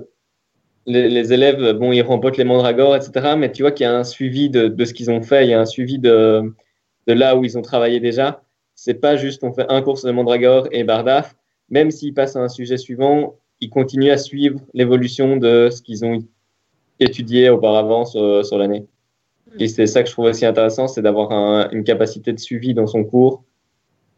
les, élèves, bon, ils remportent les mandragores, etc. Mais tu vois qu'il y a un suivi de, de ce qu'ils ont fait, il y a un suivi de, de là où ils ont travaillé déjà. C'est pas juste on fait un cours sur les mandragores et bardaf. Même s'ils passent à un sujet suivant, ils continuent à suivre l'évolution de ce qu'ils ont étudié auparavant sur, sur l'année. Et c'est ça que je trouve aussi intéressant, c'est d'avoir un- une capacité de suivi dans son cours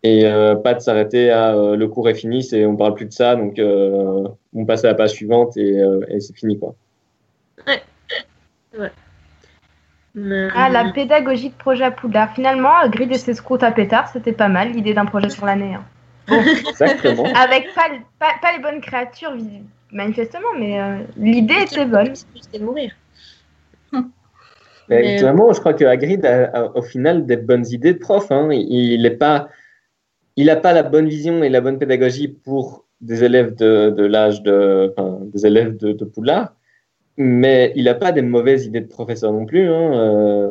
et euh, pas de s'arrêter à euh, le cours est fini, c'est on parle plus de ça, donc euh, on passe à la page suivante et, euh, et c'est fini quoi. Mais- Ah, la pédagogie de projet à Poudlard. Finalement, Grid et ses scouts à pétard, c'était pas mal l'idée d'un projet sur l'année. hein. Exactement. Avec pas, le- pas, pas les bonnes créatures, manifestement, mais euh, l'idée était bonne. C'était de mourir. Mais Mais- actuellement, je crois que Hagrid a, a, au final des bonnes idées de prof. Hein. Il n'est pas, il a pas la bonne vision et la bonne pédagogie pour des élèves de, l'âge de, enfin, des élèves de, de mais il n'a pas des mauvaises idées de professeur non plus. Hein. Euh,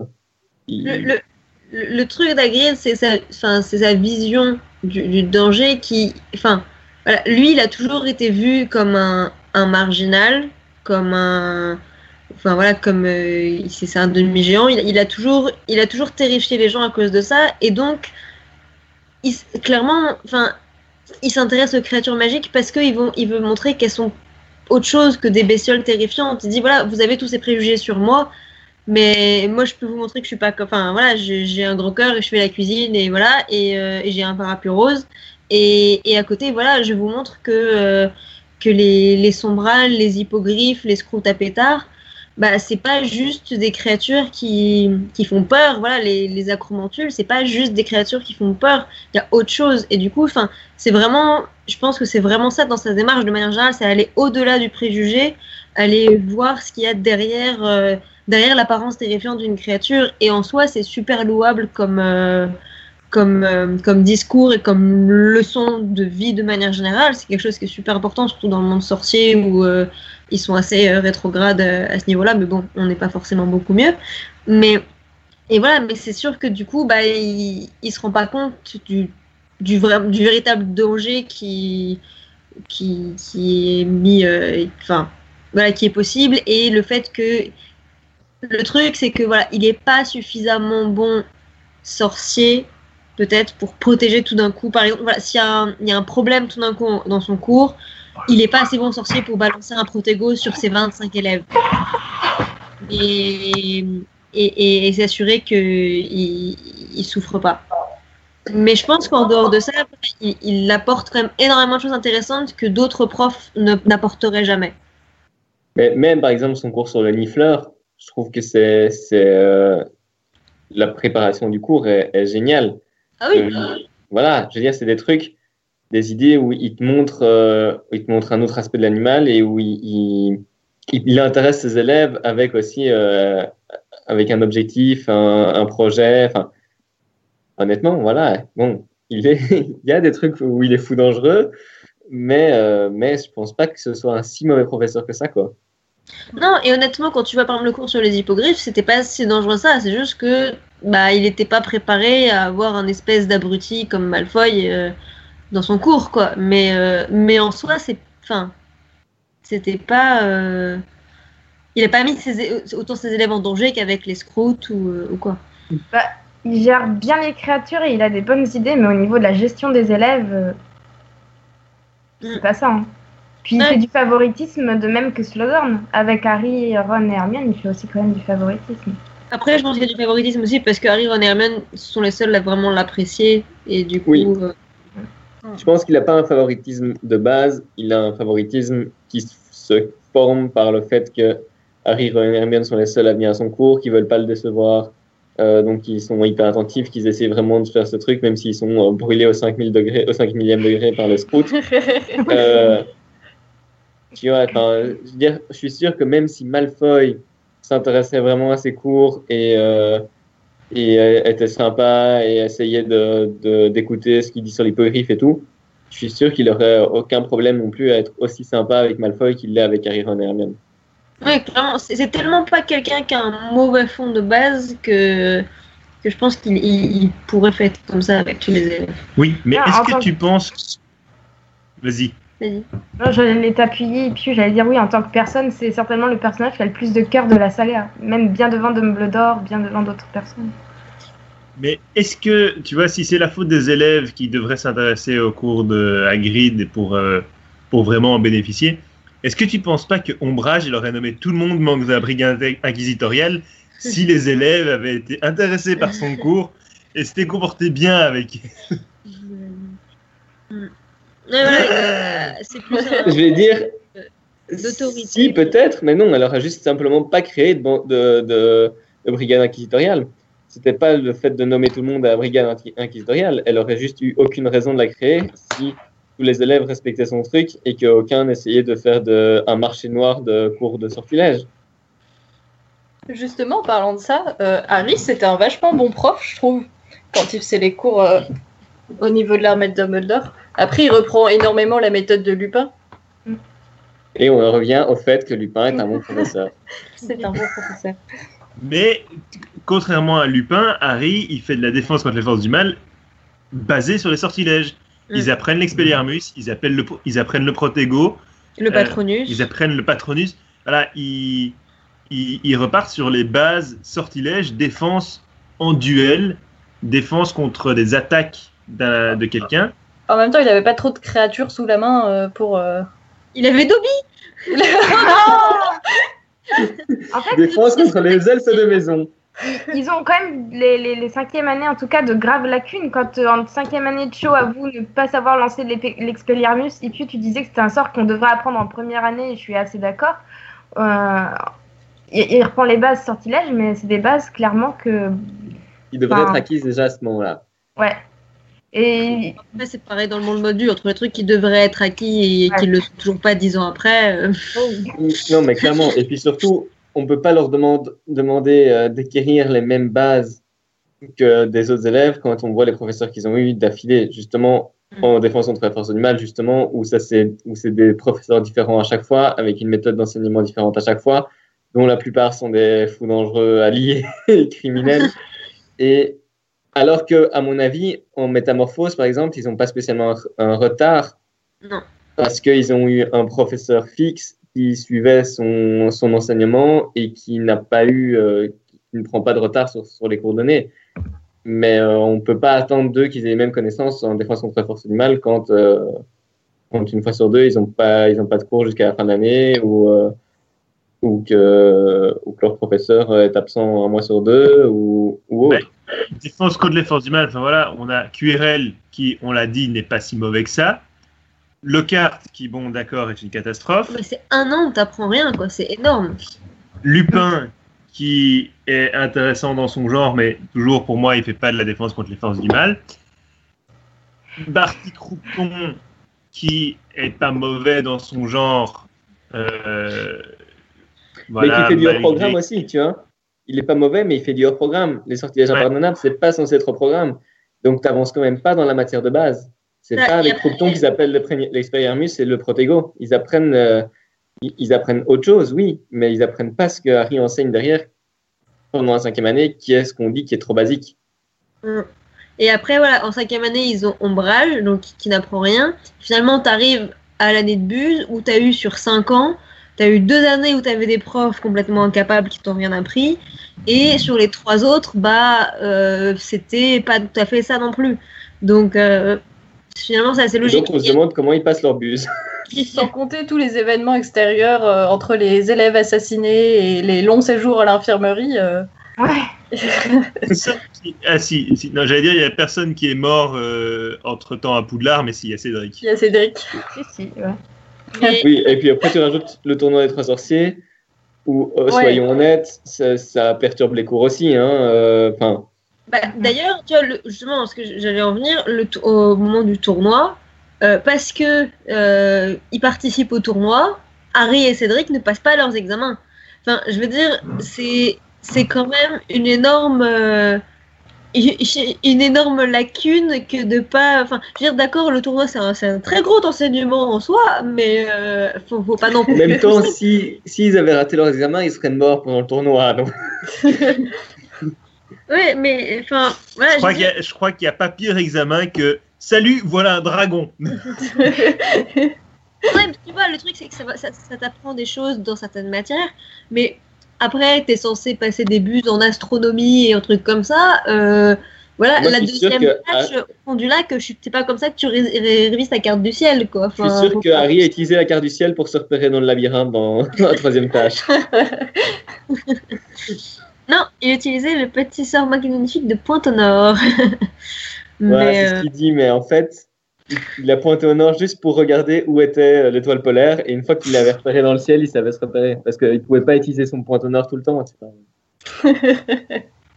Le, truc d'Agrid, c'est sa, vision du, danger qui. Enfin, lui, il a toujours été vu comme un, marginal, comme un. Enfin voilà, comme euh, c'est un demi-géant. Il, il a toujours, il a toujours terrifié les gens à cause de ça, et donc, clairement, enfin, il s'intéresse aux créatures magiques parce qu'il il veut montrer qu'elles sont autre chose que des bestioles terrifiantes. Il dit voilà, vous avez tous ces préjugés sur moi, mais moi, je peux vous montrer que je suis pas. Enfin, voilà, j'ai un gros cœur et je fais la cuisine et voilà, et, euh, et j'ai un parapluie rose. Et, et à côté, voilà, je vous montre que, euh, que les, les sombrales, les hippogriffes, les scrouts à pétard, bah, c'est pas juste des créatures qui, qui font peur. Voilà, les, les acromantules, c'est pas juste des créatures qui font peur. Il y a autre chose. Et du coup, enfin, c'est vraiment. Je pense que c'est vraiment ça dans sa démarche de manière générale, c'est aller au-delà du préjugé, aller voir ce qu'il y a derrière. euh, derrière l'apparence terrifiante d'une créature. Et en soi, c'est super louable comme, euh, comme, euh, comme discours et comme leçon de vie de manière générale. C'est quelque chose qui est super important, surtout dans le monde sorcier où euh, ils sont assez euh, rétrogrades euh, à ce niveau-là. Mais bon, on n'est pas forcément beaucoup mieux. Mais, et voilà, mais c'est sûr que du coup, bah, il ne se rend pas compte du, du, vrai, du véritable danger qui, qui, qui est mis. euh, voilà, qui est possible et le fait que le truc, c'est que voilà, il n'est pas suffisamment bon sorcier, peut-être, pour protéger tout d'un coup. Par exemple, voilà, s'il y a un problème tout d'un coup dans son cours, il n'est pas assez bon sorcier pour balancer un protégo sur ses 25 élèves. Et, et, et, s'assurer qu'il ne souffre pas. Mais je pense qu'en dehors de ça, il, il apporte quand même énormément de choses intéressantes que d'autres profs n'apporteraient jamais. Mais même par exemple son cours sur le nifleur, je trouve que c'est c'est euh, la préparation du cours est, est géniale. Ah oui, Euh, voilà, je veux dire, c'est des trucs, des idées où il te montre, euh, il te montre un autre aspect de l'animal et où il, il, intéresse ses élèves avec aussi euh, avec un objectif, un, projet. Honnêtement, voilà, bon, il y a des trucs où il est fou dangereux, mais euh, mais je pense pas que ce soit un si mauvais professeur que ça, quoi. Non, et honnêtement, quand tu vois par exemple le cours sur les hippogriffes, c'était pas si dangereux ça. C'est juste que bah il n'était pas préparé à avoir un espèce d'abruti comme Malfoy euh, dans son cours, quoi. Mais euh, mais en soi, c'est, enfin, c'était pas, euh, il a pas mis ses, autant ses élèves en danger qu'avec les scouts ou, euh, ou quoi. Il gère bien les créatures et il a des bonnes idées, mais au niveau de la gestion des élèves, euh, c'est Mm. pas ça. hein. Puis il Ouais. fait du favoritisme de même que Slughorn. Avec Harry, Ron et Hermione, il fait aussi quand même du favoritisme. Après, je pense qu'il y a du favoritisme aussi parce que Harry, Ron et Hermione sont les seuls à vraiment l'apprécier et du coup. Oui. euh, Je pense qu'il n'a pas un favoritisme de base, il a un favoritisme qui se forme par le fait que Harry, Ron et Hermione sont les seuls à venir à son cours, qui veulent pas le décevoir, euh, donc ils sont hyper attentifs, qu'ils essaient vraiment de faire ce truc, même s'ils sont euh, brûlés au 5000 degrés, au 5 millième degré par le scout. Euh, tu vois, je, veux dire, je suis sûr que même si Malfoy s'intéressait vraiment à ses cours et, euh, et était sympa et essayait de, de- d'écouter ce qu'il dit sur l'hippogriffe et tout, je suis sûr qu'il aurait aucun problème non plus à être aussi sympa avec Malfoy qu'il l'est avec Harry, Ron et Hermione. Ouais, clairement, c'est tellement pas quelqu'un qui a un mauvais fond de base que, que je pense qu'il il- il pourrait faire comme ça avec tous les élèves. Oui, mais Ah, est-ce que tu penses. Vas-y. Vas-y. Non, j'allais t'appuyer et puis j'allais dire oui, en tant que personne, c'est certainement le personnage qui a le plus de cœur de la saga. Même bien devant Dumbledore, bien devant d'autres personnes. Mais est-ce que, tu vois, si c'est la faute des élèves qui devraient s'intéresser au cours de Hagrid pour, euh, pour vraiment en bénéficier, est-ce que tu penses pas que Ombrage, il aurait nommé tout le monde membre de la brigade inquisitoriale si les élèves avaient été intéressés par son cours et s'étaient comportés bien avec. Voilà, euh, c'est plus un- Je vais dire. D'autorité. Si, peut-être, mais non, elle aurait juste simplement pas créé de, de, de, de brigade inquisitoriale. C'était pas le fait de nommer tout le monde à la brigade inqui- inquisitoriale. Elle aurait juste eu aucune raison de la créer si tous les élèves respectaient son truc et qu'aucun n'essayait de faire de, un marché noir de cours de sortilège. Justement, en parlant de ça, euh, Harry, c'était un vachement bon prof, je trouve, quand il faisait les cours euh, au niveau de l'armée de Dumbledore. Après, il reprend énormément la méthode de Lupin. Et on en revient au fait que Lupin est un bon professeur. C'est un bon professeur. Mais contrairement à Lupin, Harry, il fait de la défense contre les forces du mal basée sur les sortilèges. Ils Mm. apprennent l'expelliarmus, ils, appellent le, ils apprennent le protego, Le Euh, patronus. ils apprennent le patronus. Voilà, ils, ils, ils repartent sur les bases sortilèges, défense en duel, défense contre des attaques de quelqu'un. En même temps, il n'avait pas trop de créatures sous la main euh, pour. euh, Il avait Dobby En fait, Défense contre les elfes de maison. ils ont quand même les, les, les cinquièmes années, en tout cas, de graves lacunes. Quand euh, en cinquième année de show, à vous ne pas savoir lancer l'épée- l'expelliarmus, et puis tu disais que c'était un sort qu'on devrait apprendre en première année, et je suis assez d'accord. Euh, il, il reprend les bases sortilèges, mais c'est des bases clairement que. Il devrait Enfin, être acquise déjà à ce moment-là. Ouais. Et Après, c'est pareil dans le monde module, entre les trucs qui devraient être acquis et Ouais. qui ne le sont toujours pas dix ans après. euh, Non, mais clairement. Et puis surtout, on ne peut pas leur demande- demander euh, d'acquérir les mêmes bases que des autres élèves quand on voit les professeurs qu'ils ont eu d'affilée, justement en défense contre la force du mal, justement, où ça c'est où c'est des professeurs différents à chaque fois, avec une méthode d'enseignement différente à chaque fois, dont la plupart sont des fous dangereux, alliés et criminels. Et alors que, à mon avis, en métamorphose, par exemple, ils n'ont pas spécialement un, un retard Non. parce qu'ils ont eu un professeur fixe qui suivait son, son enseignement et qui n'a pas eu, euh, qui ne prend pas de retard sur, sur les cours donnés. Mais euh, on ne peut pas attendre d'eux qu'ils aient les mêmes connaissances en défense contre la force du mal quand, euh, quand une fois sur deux, ils n'ont pas, ils ont pas de cours jusqu'à la fin de l'année ou, ou, que, ou que leur professeur est absent un mois sur deux ou, ou autre. Défense contre les forces du mal, enfin voilà, on a QRL qui, on l'a dit, n'est pas si mauvais que ça. Lockhart qui, bon, d'accord, est une catastrophe. mais c'est un an, t'apprends rien, quoi. C'est énorme. Lupin qui est intéressant dans son genre, mais toujours pour moi, il fait pas de la défense contre les forces du mal. Barty Crouton qui est pas mauvais dans son genre. Euh, mais qui fait du hors-programme aussi, tu vois. Il est pas mauvais, mais il fait du hors-programme. Les sortilèges Ouais. impardonnables, c'est pas censé être hors-programme. Donc, tu n'avances quand même pas dans la matière de base. C'est Ouais, pas après- Croupton qu'ils appellent le pré- l'expelliarmus et le protego. Ils apprennent, euh, ils, apprennent autre chose, oui, mais ils apprennent pas ce que Harry enseigne derrière pendant la cinquième année, qui est ce qu'on dit qui est trop basique. Et après, voilà, en cinquième année, ils ont Ombrage, donc qui, qui n'apprend rien. Finalement, tu arrives à l'année de Buse, où tu as eu sur cinq ans, tu as eu deux années où tu avais des profs complètement incapables qui t'ont rien appris. Et sur les trois autres, bah, euh, c'était pas tout à fait ça non plus. Donc, euh, finalement, c'est assez Et logique. donc, on se demande comment ils passent leur buse. Sans compter tous les événements extérieurs euh, entre les élèves assassinés et les longs séjours à l'infirmerie. euh, ouais. Ah si, si, non, j'allais dire, il y a personne qui est mort entre temps à Poudlard, mais si, il y a Cédric. Il y a Cédric. Si, si, ouais. Mais- Oui, et puis après, tu rajoutes le tournoi des trois sorciers, où, euh, Ouais. soyons honnêtes, ça, ça perturbe les cours aussi. Hein, euh, Bah, D'ailleurs, tu vois, le- justement, ce que j'allais en venir, le au moment du tournoi, euh, parce que euh, ils participent au tournoi, Harry et Cédric ne passent pas leurs examens. Enfin, je veux dire, c'est c'est quand même une énorme une énorme lacune que de pas. Enfin, je veux dire, d'accord, le tournoi c'est un, un, très gros enseignement en soi, mais euh, faut, faut, pas non plus. En même temps, s'ils si, avaient raté leur examen, ils seraient morts pendant le tournoi. Donc. ouais, mais enfin. Voilà, je, crois qu'il n'y a pas pire examen que Salut, voilà un dragon. ouais, tu vois, le truc c'est que ça, ça, ça t'apprend des choses dans certaines matières, mais après, tu es censé passer des buts en astronomie et un truc comme ça. Euh, voilà, Moi, la deuxième que- page au fond du lac, c'est pas comme ça que tu ré- ré- révises ta carte du ciel, quoi. Je suis Enfin, sûr que Harry a utilisé la carte du ciel pour se repérer dans le labyrinthe dans, dans la troisième tâche. Non, il utilisait le petit sort magnifique de Pointe au Nord. Voilà, Mais, c'est euh, ce qu'il dit, mais en fait, il a pointé au nord juste pour regarder où était euh, l'étoile polaire, et une fois qu'il l'avait repéré dans le ciel, il savait se repérer, parce qu'il ne pouvait pas utiliser son point au nord tout le temps.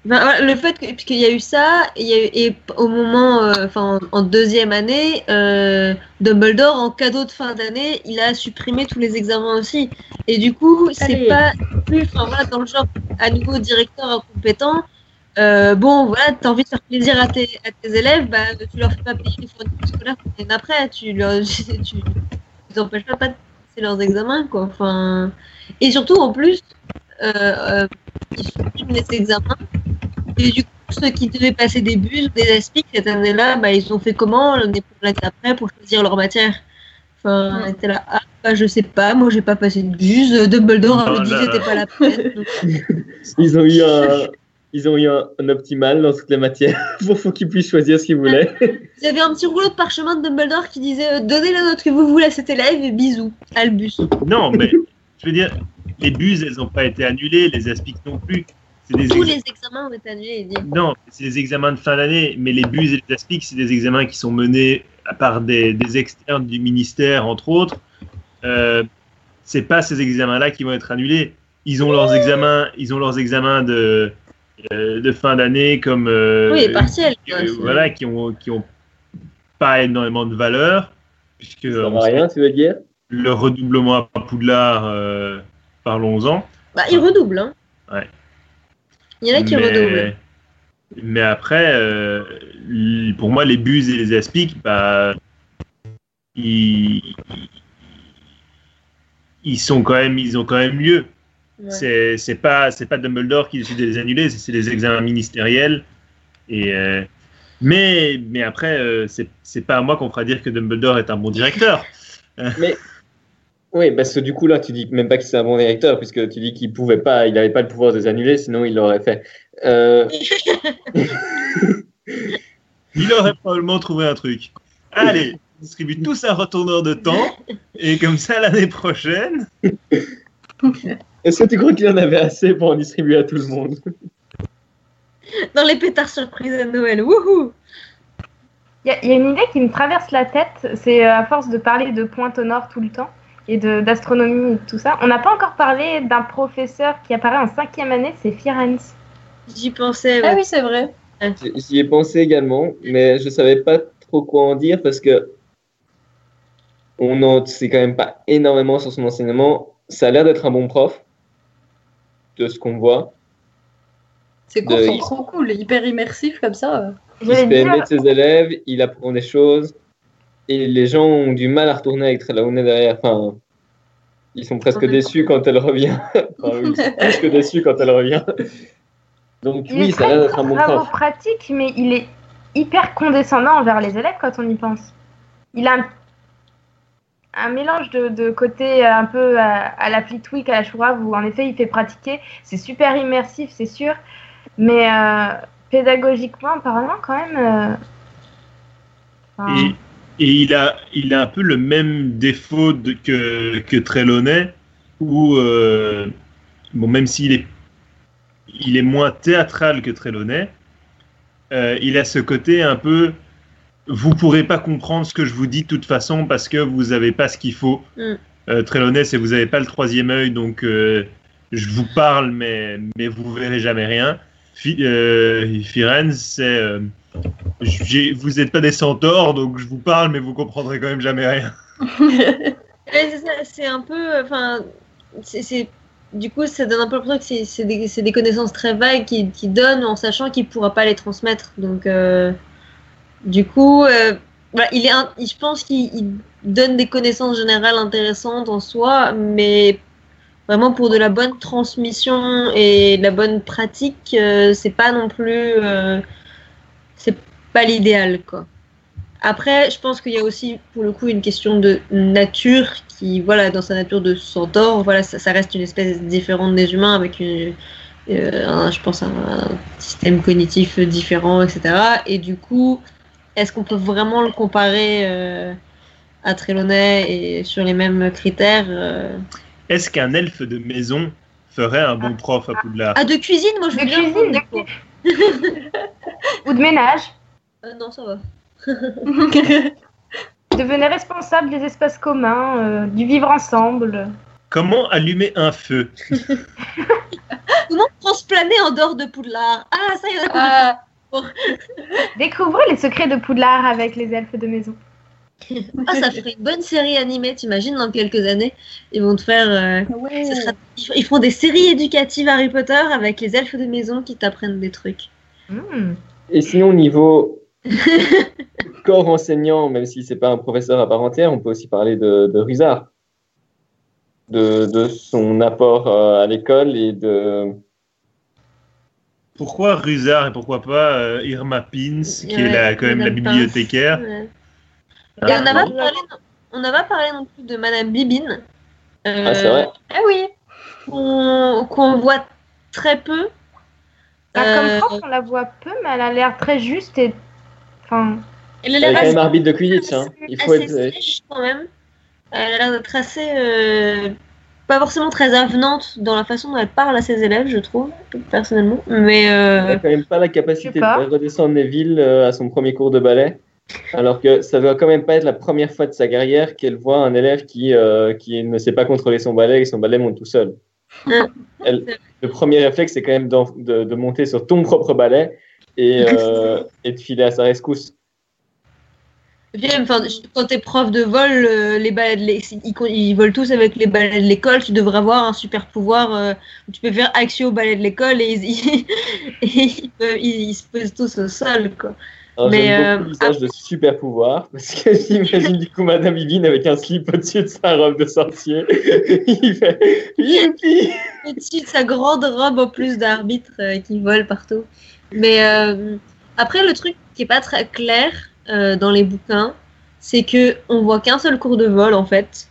ben, le fait que, puisqu'il y a eu ça, il y a eu- et au moment, euh, enfin, en, en deuxième année, euh, Dumbledore, en cadeau de fin d'année, il a supprimé tous les examens aussi. Et du coup, c'est pas plus, enfin, voilà, dans le genre, à nouveau directeur incompétent. Euh, bon, voilà, t'as envie de faire plaisir à tes, à tes élèves, bah, tu leur fais pas payer les fournitures scolaires pour l'année après, tu leur, tu, tu les empêches pas, pas de passer leurs examens, quoi. Enfin, et surtout, en plus, euh, euh, ils suppriment les examens, et du coup, ceux qui devaient passer des bus ou des aspics cette année-là, bah, ils ont fait comment? L'année d'après pour choisir leur matière. Enfin, on était là, ah, bah, je sais pas, moi j'ai pas passé de bus, euh, Dumbledore Oh avait dit c'était pas la peine. donc- Ils ont eu un, ils ont eu un, un optimal dans toutes les matières pour, pour qu'ils puissent choisir ce qu'ils voulaient. Vous avez un petit rouleau de parchemin de Dumbledore qui disait euh, Donnez la note que vous voulez à cet élève et bisous, Albus. Non, mais je veux dire, les buses, elles n'ont pas été annulées, les aspics non plus. Des Tous ex- les examens ont été annulés, il dit. Non, c'est des examens de fin d'année, mais les buses et les aspics, c'est des examens qui sont menés par des, des externes du ministère, entre autres. Euh, c'est pas ces examens-là qui vont être annulés. Ils ont leurs examens, ils ont leurs examens de, euh, de fin d'année comme euh, Oui, partiel. voilà, qui ont, qui ont pas énormément de valeur, puisque Ça on sait rien, tu veux dire? le redoublement à Poudlard, euh, parlons-en. Bah, il redouble, hein. Ouais. Il y en a qui mais, redoublent. mais après, euh, pour moi, les buses et les aspics, bah, ils, ils sont quand même, ils ont quand même lieu. Ouais. C'est c'est pas c'est pas Dumbledore qui décide de les annuler, c'est les examens ministériels. Et euh, mais mais après, euh, c'est c'est pas à moi qu'on fera dire que Dumbledore est un bon directeur. Oui, parce que du coup, là, tu dis même pas que c'est un bon directeur, puisque tu dis qu'il pouvait pas, il n'avait pas le pouvoir de les annuler, sinon il l'aurait fait. Euh, Il aurait probablement trouvé un truc. Allez, on distribue tous un retourneur de temps et comme ça l'année prochaine. Est-ce que tu crois qu'il y en avait assez pour en distribuer à tout le monde Dans les pétards surprises à Noël, wouhou Il y, a- il y a une idée qui me traverse la tête, c'est euh, à force de parler de Pointe au Nord tout le temps et d'astronomie et tout ça. On n'a pas encore parlé d'un professeur qui apparaît en cinquième année, c'est Firenze. J'y pensais, Ah oui, c'est vrai. J- J'y ai pensé également, mais je savais pas trop quoi en dire parce que on n'en sait quand même pas énormément sur son enseignement. Ça a l'air d'être un bon prof, de ce qu'on voit. Ces cours De- sont trop cool, hyper immersifs comme ça. Il se fait aimer de ses élèves, il apprend des choses, et les gens ont du mal à retourner avec Trelawney derrière. Enfin, ils sont presque déçus quand elle revient. Enfin, ils sont plus que déçus quand elle revient. Donc il oui, ça a l'air d'être un bon prof. pratique, mais il est hyper condescendant envers les élèves quand on y pense. Il a un, un mélange de, côté un peu à, à la Flitwick, à la Chourave, où en effet il fait pratiquer. C'est super immersif, c'est sûr, mais euh, pédagogiquement parlant, quand même. euh, Et, il, a, il a un peu le même défaut que, que Trelawney, où, euh, bon, même s'il est, il est moins théâtral que Trelawney, il a ce côté un peu. Vous pourrez pas comprendre ce que je vous dis de toute façon parce que vous avez pas ce qu'il faut. Mm. Euh, Trelawney, c'est vous avez pas le troisième œil, donc euh, je vous parle, mais, mais vous verrez jamais rien. Fi- euh, c'est euh, vous n'êtes pas des centaures, donc je vous parle, mais vous comprendrez quand même jamais rien. C'est un peu. Enfin, c'est- du coup, ça donne un peu l'impression que c'est- des, connaissances très vagues qu'il qu'il donne en sachant qu'il ne pourra pas les transmettre. Donc, euh, du coup, euh, voilà, il est je pense qu'il il donne des connaissances générales intéressantes en soi, mais vraiment pour de la bonne transmission et de la bonne pratique, euh, c'est pas non plus. euh, c'est pas l'idéal, quoi. Après, je pense qu'il y a aussi, pour le coup, une question de nature qui, voilà, dans sa nature de centaure, voilà, ça, reste une espèce différente des humains avec un- je pense, un système cognitif différent, etc. Et du coup, est-ce qu'on peut vraiment le comparer euh, à Trelawney et sur les mêmes critères euh Est-ce qu'un elfe de maison ferait un bon prof à Poudlard Ah, de cuisine, moi je veux De bien cuisine, prendre de. Ou de ménage. Euh, non, ça va. Devenez responsable des espaces communs, euh, du vivre ensemble. Comment allumer un feu? Comment transplaner en dehors de Poudlard? Ah, ça y est, on a Découvrez les secrets de Poudlard avec les elfes de maison. Ah, ça ferait une bonne série animée, t'imagines, dans quelques années. Ils vont te faire. euh, ouais. ce sera- ils feront des séries éducatives Harry Potter avec les elfes de maison qui t'apprennent des trucs. Hmm. Et sinon, niveau corps enseignant, même si c'est pas un professeur à part entière, on peut aussi parler de, de, de son apport euh, à l'école et de. Pourquoi Rusard et pourquoi pas euh, Irma Pins, qui est la- quand même la Madame bibliothécaire Ouais. Ah, Et on n'a pas, parlé, pas non plus de Madame Bibine. euh, Ah, c'est vrai. Ah oui. Qu'on voit très peu. Euh, Comme prof, on la voit peu, mais elle a l'air très juste et. Enfin, elle a Elle est l'air quand assez, même arbitre de Quidditch. Hein. Il faut assez être. euh, sèche quand même. Elle a l'air d'être assez. Pas forcément très avenante dans la façon dont elle parle à ses élèves, je trouve, personnellement. Mais. Elle euh, n'a quand même pas la capacité de redescendre Neville euh, à son premier cours de ballet. Alors que ça doit quand même pas être la première fois de sa carrière qu'elle voit un élève qui, euh, qui ne sait pas contrôler son ballet et son ballet monte tout seul. Ah. Elle- le premier réflexe, c'est quand même de, de monter sur ton propre ballet et, euh, et de filer à sa rescousse. Enfin, quand t'es prof de vol, euh, les balais de l'é- ils, ils volent tous avec les balais de l'école. Tu devrais avoir un super pouvoir euh, où tu peux faire action au balai de l'école et, ils, se posent tous au sol. Quoi. Alors, Mais, j'aime euh, beaucoup l'usage de super pouvoir parce que j'imagine du coup Madame Vivine avec un slip au-dessus de sa robe de sorcier. Il fait Youpi Au-dessus de sa grande robe en plus d'arbitre euh, qui vole partout. Mais euh, après, le truc qui est pas très clair euh, dans les bouquins, c'est que on voit qu'un seul cours de vol en fait.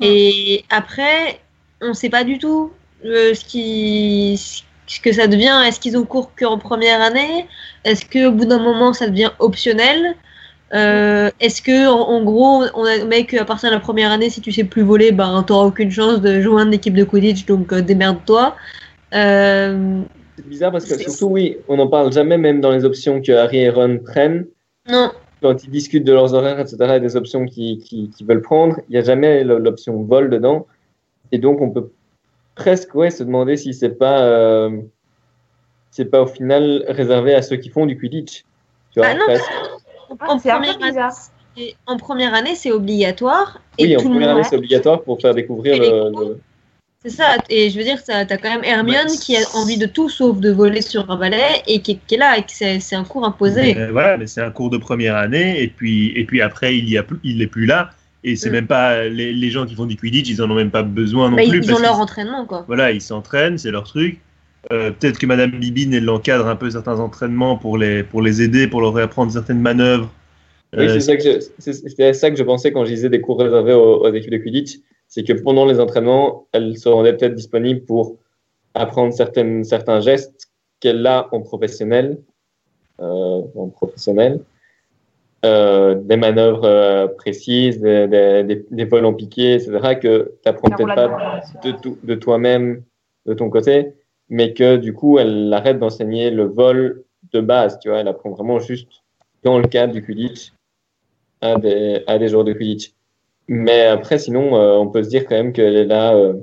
Et après, on sait pas du tout euh, ce qui ce que ça devient. Est-ce qu'ils ont cours qu'en première année? Est-ce qu'au bout d'un moment, ça devient optionnel? Euh, Est-ce que en, en gros, on a met qu'à partir de la première année, si tu sais plus voler, ben t'auras aucune chance de joindre l'équipe de Quidditch, donc euh, démerde-toi. Euh, C'est bizarre parce que surtout, oui, on n'en parle jamais, même dans les options que Harry et Ron prennent. non, Quand ils discutent de leurs horaires, etc., et des options qu'ils veulent prendre, il n'y a jamais l'option vol dedans. Et donc, on peut presque ouais, se demander si c'est pas, euh, c'est pas au final réservé à ceux qui font du Quidditch. Tu vois, Ah non. presque. Ah, en, première année, c'est- en première année, c'est obligatoire. Et Oui, en le première monde. année, c'est obligatoire pour faire découvrir le- C'est ça. Et je veux dire, t'as as quand même Hermione Ouais. qui a envie de tout sauf de voler sur un balai et qui, qui est là et que c'est un cours imposé. Mais, euh, voilà, mais c'est un cours de première année, et puis, et puis après, il a plus, là, et c'est Mm. même pas les, les gens qui font du Quidditch, ils en ont même pas besoin non Bah, ils, plus. ils parce ont leur entraînement, quoi. Voilà, ils s'entraînent, c'est leur truc. Euh, Peut-être que Madame Bibine, elle encadre un peu certains entraînements pour les, pour les aider, pour leur apprendre certaines manœuvres. Oui, Euh, c'est ça que ça que je pensais quand je disais des cours réservés aux, aux équipes de Quidditch. C'est que pendant les entraînements, elle se rendait peut-être disponible pour apprendre certaines, certains gestes qu'elle a en professionnel, euh, en professionnel, euh, des manœuvres euh, précises, des, des, des, vols en piqué, etc., que tu n'apprends peut-être pas de- de, toi-même, de ton côté, mais que du coup, elle arrête d'enseigner le vol de base, tu vois, elle apprend vraiment juste dans le cadre du Quidditch à des, à des joueurs de Quidditch. Mais après, sinon, euh, on peut se dire quand même qu'elle est là euh,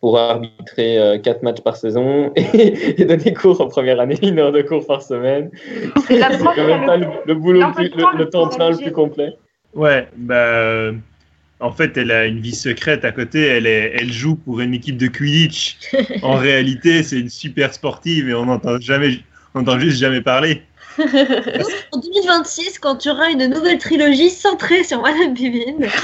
pour arbitrer euh, quatre matchs par saison et, et donner cours en première année, une heure de cours par semaine. C'est quand même pas le- le, boulot, plus- temps le, temps plus plein le plus complet. Ouais, bah, euh, en fait, elle a une vie secrète à côté. Elle, est, elle joue pour une équipe de Quidditch. En réalité, c'est une super sportive et on n'entend jamais, on n'entend juste jamais parler. En 2026, quand tu auras une nouvelle trilogie centrée sur Madame Bibine,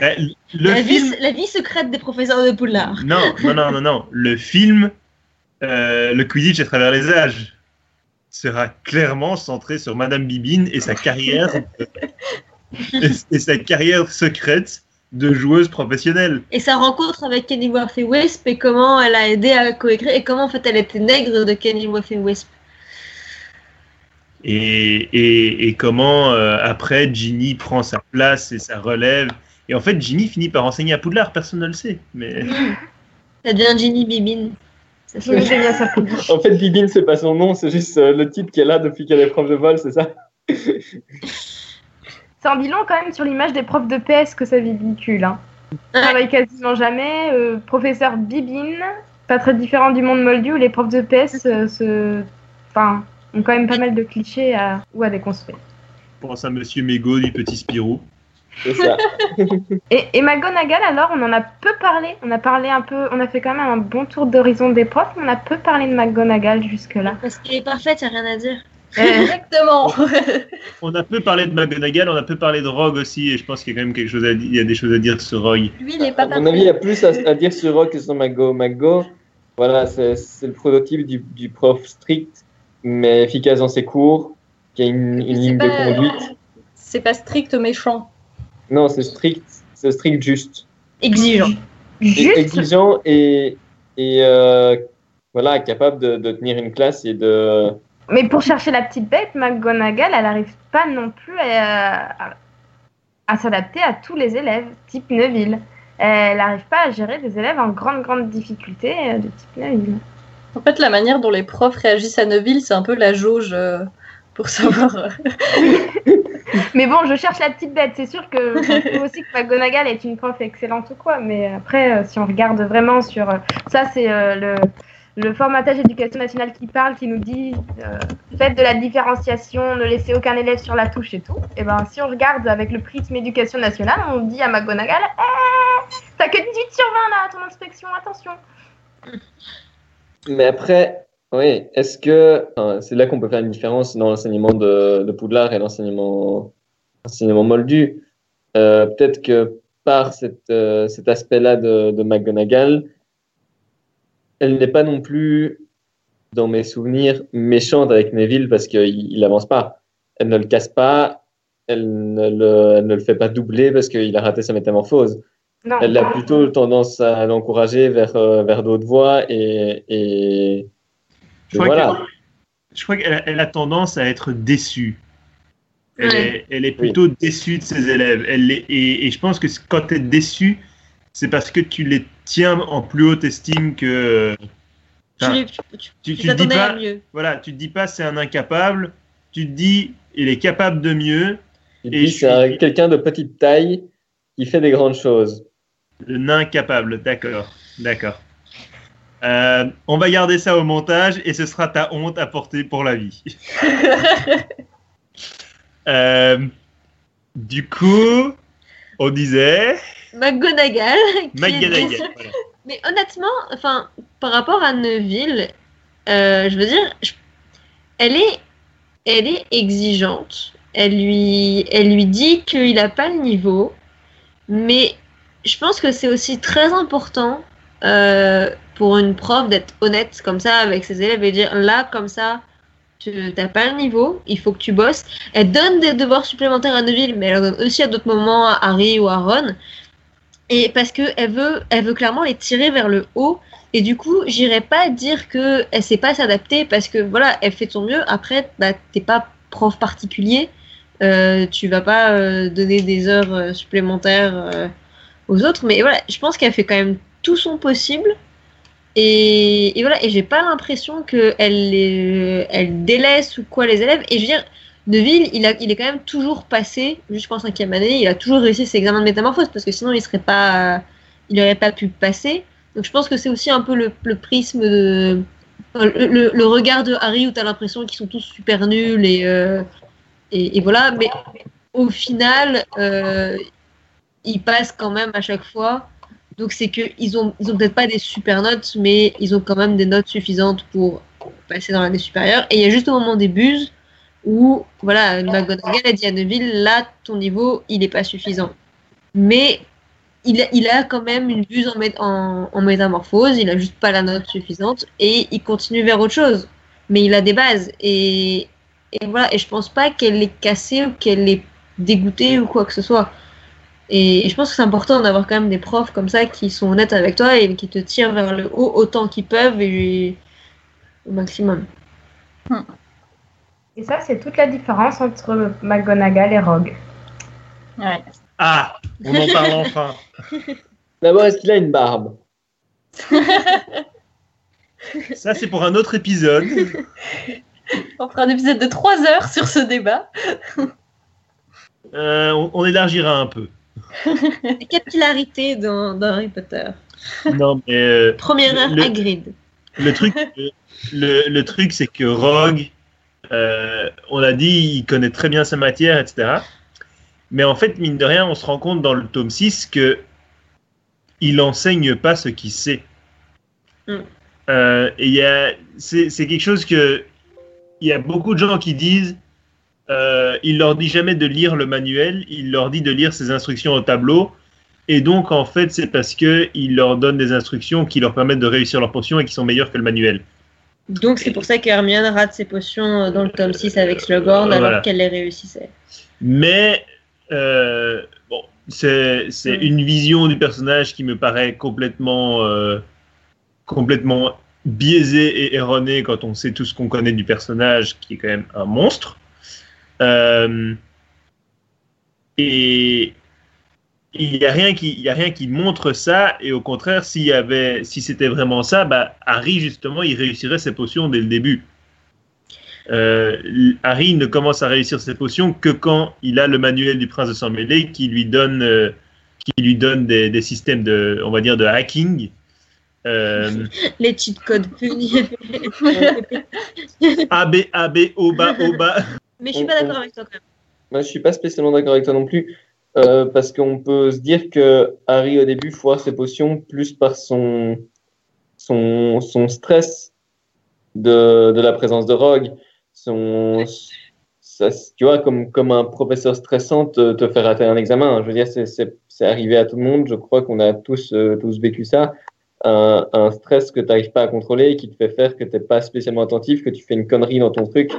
Eh, Le la, film, vie, la vie secrète des professeurs de Poudlard. non, non, non, non, non. Le film, euh, le Quidditch à travers les âges, sera clairement centré sur Madame Bibine et sa carrière et, et sa carrière secrète de joueuse professionnelle. Et sa rencontre avec Kenny Worthy Wisp et comment elle a aidé à coécrire et comment en fait elle était nègre de Kenny Worthy Wisp. Et, et, et comment euh, après Ginny prend sa place et sa relève. Et en fait, Ginny finit par enseigner à Poudlard, personne ne le sait. Mais Ça devient Ginny Bibine. Ça se- Oui, c'est bien ça. En fait, Bibine, c'est pas son nom, c'est juste euh, le type qui est là depuis qu'elle est prof de vol, c'est ça C'est en bilan quand même sur l'image des profs de PS que ça véhicule. Hein. Ouais. Travaille quasiment jamais. euh, professeur Bibine, pas très différent du monde moldu où les profs de PS euh, se... enfin, ont quand même pas mal de clichés à... ou à déconstruire. je pense à Monsieur Mégot du Petit Spirou. C'est ça. Et, et McGonagall, alors, on en a peu parlé. On a parlé un peu, on a fait quand même un bon tour d'horizon des profs, mais on a peu parlé de McGonagall jusque-là. Parce qu'elle est parfaite, y a rien à dire. Euh, Exactement. On a peu parlé de McGonagall, on a peu parlé de Rogue aussi, et je pense qu'il y a quand même quelque chose à dire, il y a des choses à dire sur Rogue. Lui, il est pas À mon avis, il y a plus à, à dire sur Rock que sur Mago. Mago, voilà, c'est le prototype du, du prof strict, mais efficace dans ses cours, qui a une, ligne de conduite. C'est pas strict méchant. Non, c'est strict, c'est strict juste. Exigeant. Juste, exigeant et, et euh, voilà, capable de, de tenir une classe et de. Mais pour chercher la petite bête, McGonagall, elle n'arrive pas non plus à, à- à s'adapter à tous les élèves, type Neville. Elle n'arrive pas à gérer des élèves en grande, grande difficulté euh, de type Neville. En fait, la manière dont les profs réagissent à Neville, c'est un peu la jauge euh, pour savoir. euh, Mais bon, je cherche la petite bête. C'est sûr que je trouve aussi que McGonagall est une prof excellente ou quoi. Mais après, euh, si on regarde vraiment sur. euh, ça, c'est euh, le, le formatage éducation nationale qui parle, qui nous dit euh, faites de la différenciation, ne laissez aucun élève sur la touche et tout. Et ben, si on regarde avec le prisme éducation nationale, on dit à McGonagall Eh, T'as que 18 sur 20 là à ton inspection, attention Mais après, oui, est-ce que. c'est là qu'on peut faire une différence dans l'enseignement de, de Poudlard et l'enseignement moldu. Euh, Peut-être que par euh, cet aspect-là de, de McGonagall, elle n'est pas non plus, dans mes souvenirs, méchante avec Neville parce qu'il n'avance pas. Elle ne le casse pas, elle ne le, elle ne le fait pas doubler parce qu'il a raté sa métamorphose. Non. Elle a plutôt tendance à l'encourager vers, euh, vers d'autres voies et, et, Je et crois voilà. qu'elle- Je crois qu'elle a- elle a tendance à être déçue. Elle, Ouais. est, elle est plutôt déçue de ses élèves. Elle est- et, et je pense que quand tu es déçu, c'est parce que tu les tiens en plus haute estime que. Tu, Enfin, tu, tu- tu, tu tu te dis pas, mieux. voilà, tu te dis pas c'est un incapable. Tu te dis il est capable de mieux. Et Et puis, je c'est suis- quelqu'un de petite taille qui fait des grandes choses. Le nain capable, d'accord, d'accord. Euh, on va garder ça au montage et ce sera ta honte à porter pour la vie. Euh, du coup, on disait McGonagall. McGonagall. déçue. voilà. Mais honnêtement, enfin, par rapport à Neville, euh, je veux dire, je- elle est, elle est exigeante. Elle lui, elle lui dit qu'il n'a pas le niveau, mais je pense que c'est aussi très important euh, pour une prof d'être honnête comme ça avec ses élèves et dire là comme ça. Tu n'as pas le niveau, il faut que tu bosses. Elle donne des devoirs supplémentaires à Neville, mais elle en donne aussi à d'autres moments à Harry ou à Ron. Et parce que elle veut, elle veut clairement les tirer vers le haut. Et du coup, j'irais pas dire que elle sait pas s'adapter parce que voilà, elle fait son mieux. Après, bah, t'es pas prof particulier, euh, tu vas pas euh, donner des heures euh, supplémentaires aux autres. Mais voilà, je pense qu'elle fait quand même tout son possible. Et, et voilà, et j'ai pas l'impression que elle, les- elle délaisse ou quoi les élèves. Et je veux dire, Neville, il, il est quand même toujours passé, jusqu'en cinquième année, il a toujours réussi ses examens de métamorphose parce que sinon il serait pas, il aurait pas pu passer. Donc je pense que c'est aussi un peu le, prisme de, le, regard de Harry où tu as l'impression qu'ils sont tous super nuls et, euh, voilà. Mais au final, euh, ils passent quand même à chaque fois. Donc c'est que ils ont, ils ont peut-être pas des super notes, mais ils ont quand même des notes suffisantes pour passer dans l'année supérieure. Et il y a juste au moment des buses où, voilà, McGonagall a dit à Neville, là, ton niveau, il n'est pas suffisant. Mais il a, a quand même une buse en, en, métamorphose, il a juste pas la note suffisante et il continue vers autre chose. Mais il a des bases et, et voilà. Et je pense pas qu'elle est cassée ou qu'elle est dégoûtée ou quoi que ce soit. Et, je pense que c'est important d'avoir quand même des profs comme ça qui sont honnêtes avec toi et qui te tirent vers le haut autant qu'ils peuvent et au maximum. Et ça, c'est toute la différence entre McGonagall et Rogue. Ouais. Ah, on en parle enfin. D'abord, est-ce qu'il a une barbe? Ça, c'est pour un autre épisode. On fera un épisode de 3 heures sur ce débat. Euh, on, on élargira un peu. La capillarité dans, dans Harry Potter. Non, mais euh, Première heure, Le- Hagrid. le truc, euh, le, le truc, c'est que Rogue, euh, on l'a dit, il connaît très bien sa matière, etc. Mais en fait, mine de rien, on se rend compte dans le tome 6 que il enseigne pas ce qu'il sait. Mm. Euh, et a, c'est quelque chose que il y a beaucoup de gens qui disent. Euh, il leur dit jamais de lire le manuel, il leur dit de lire ses instructions au tableau. Et donc, en fait, c'est parce que il leur donne des instructions qui leur permettent de réussir leur potion et qui sont meilleures que le manuel. Donc c'est pour ça qu'Hermione rate ses potions dans le tome 6 avec Slughorn alors Voilà. qu'elle les réussissait. Mais euh, bon, c'est c'est Mm. une vision du personnage qui me paraît complètement, euh, complètement biaisée et erronée quand on sait tout ce qu'on connaît du personnage, qui est quand même un monstre. Euh, et il n'y a rien qui, il y a rien qui montre ça. Et au contraire, s'il y avait, si c'était vraiment ça, bah, Harry justement, il réussirait ses potions dès le début. Euh, Harry ne commence à réussir ses potions que quand il a le manuel du prince de sang mêlé qui lui donne, euh, qui lui donne des, des systèmes de, on va dire, de hacking. Euh, Les cheat codes punis. A, B, A, B, O, bas, O, bas. Mais je suis pas d'accord avec toi quand même. Moi, je suis pas spécialement d'accord avec toi non plus, euh, parce qu'on peut se dire que Harry au début foire ses potions plus par son son, son stress de, de la présence de Rogue, son tu vois comme comme un professeur stressant te, te fait rater un examen. Je veux dire, c'est arrivé à tout le monde. Je crois qu'on a tous euh, tous vécu ça. Un, stress que tu n'arrives pas à contrôler, qui te fait faire que tu n'es pas spécialement attentif, que tu fais une connerie dans ton truc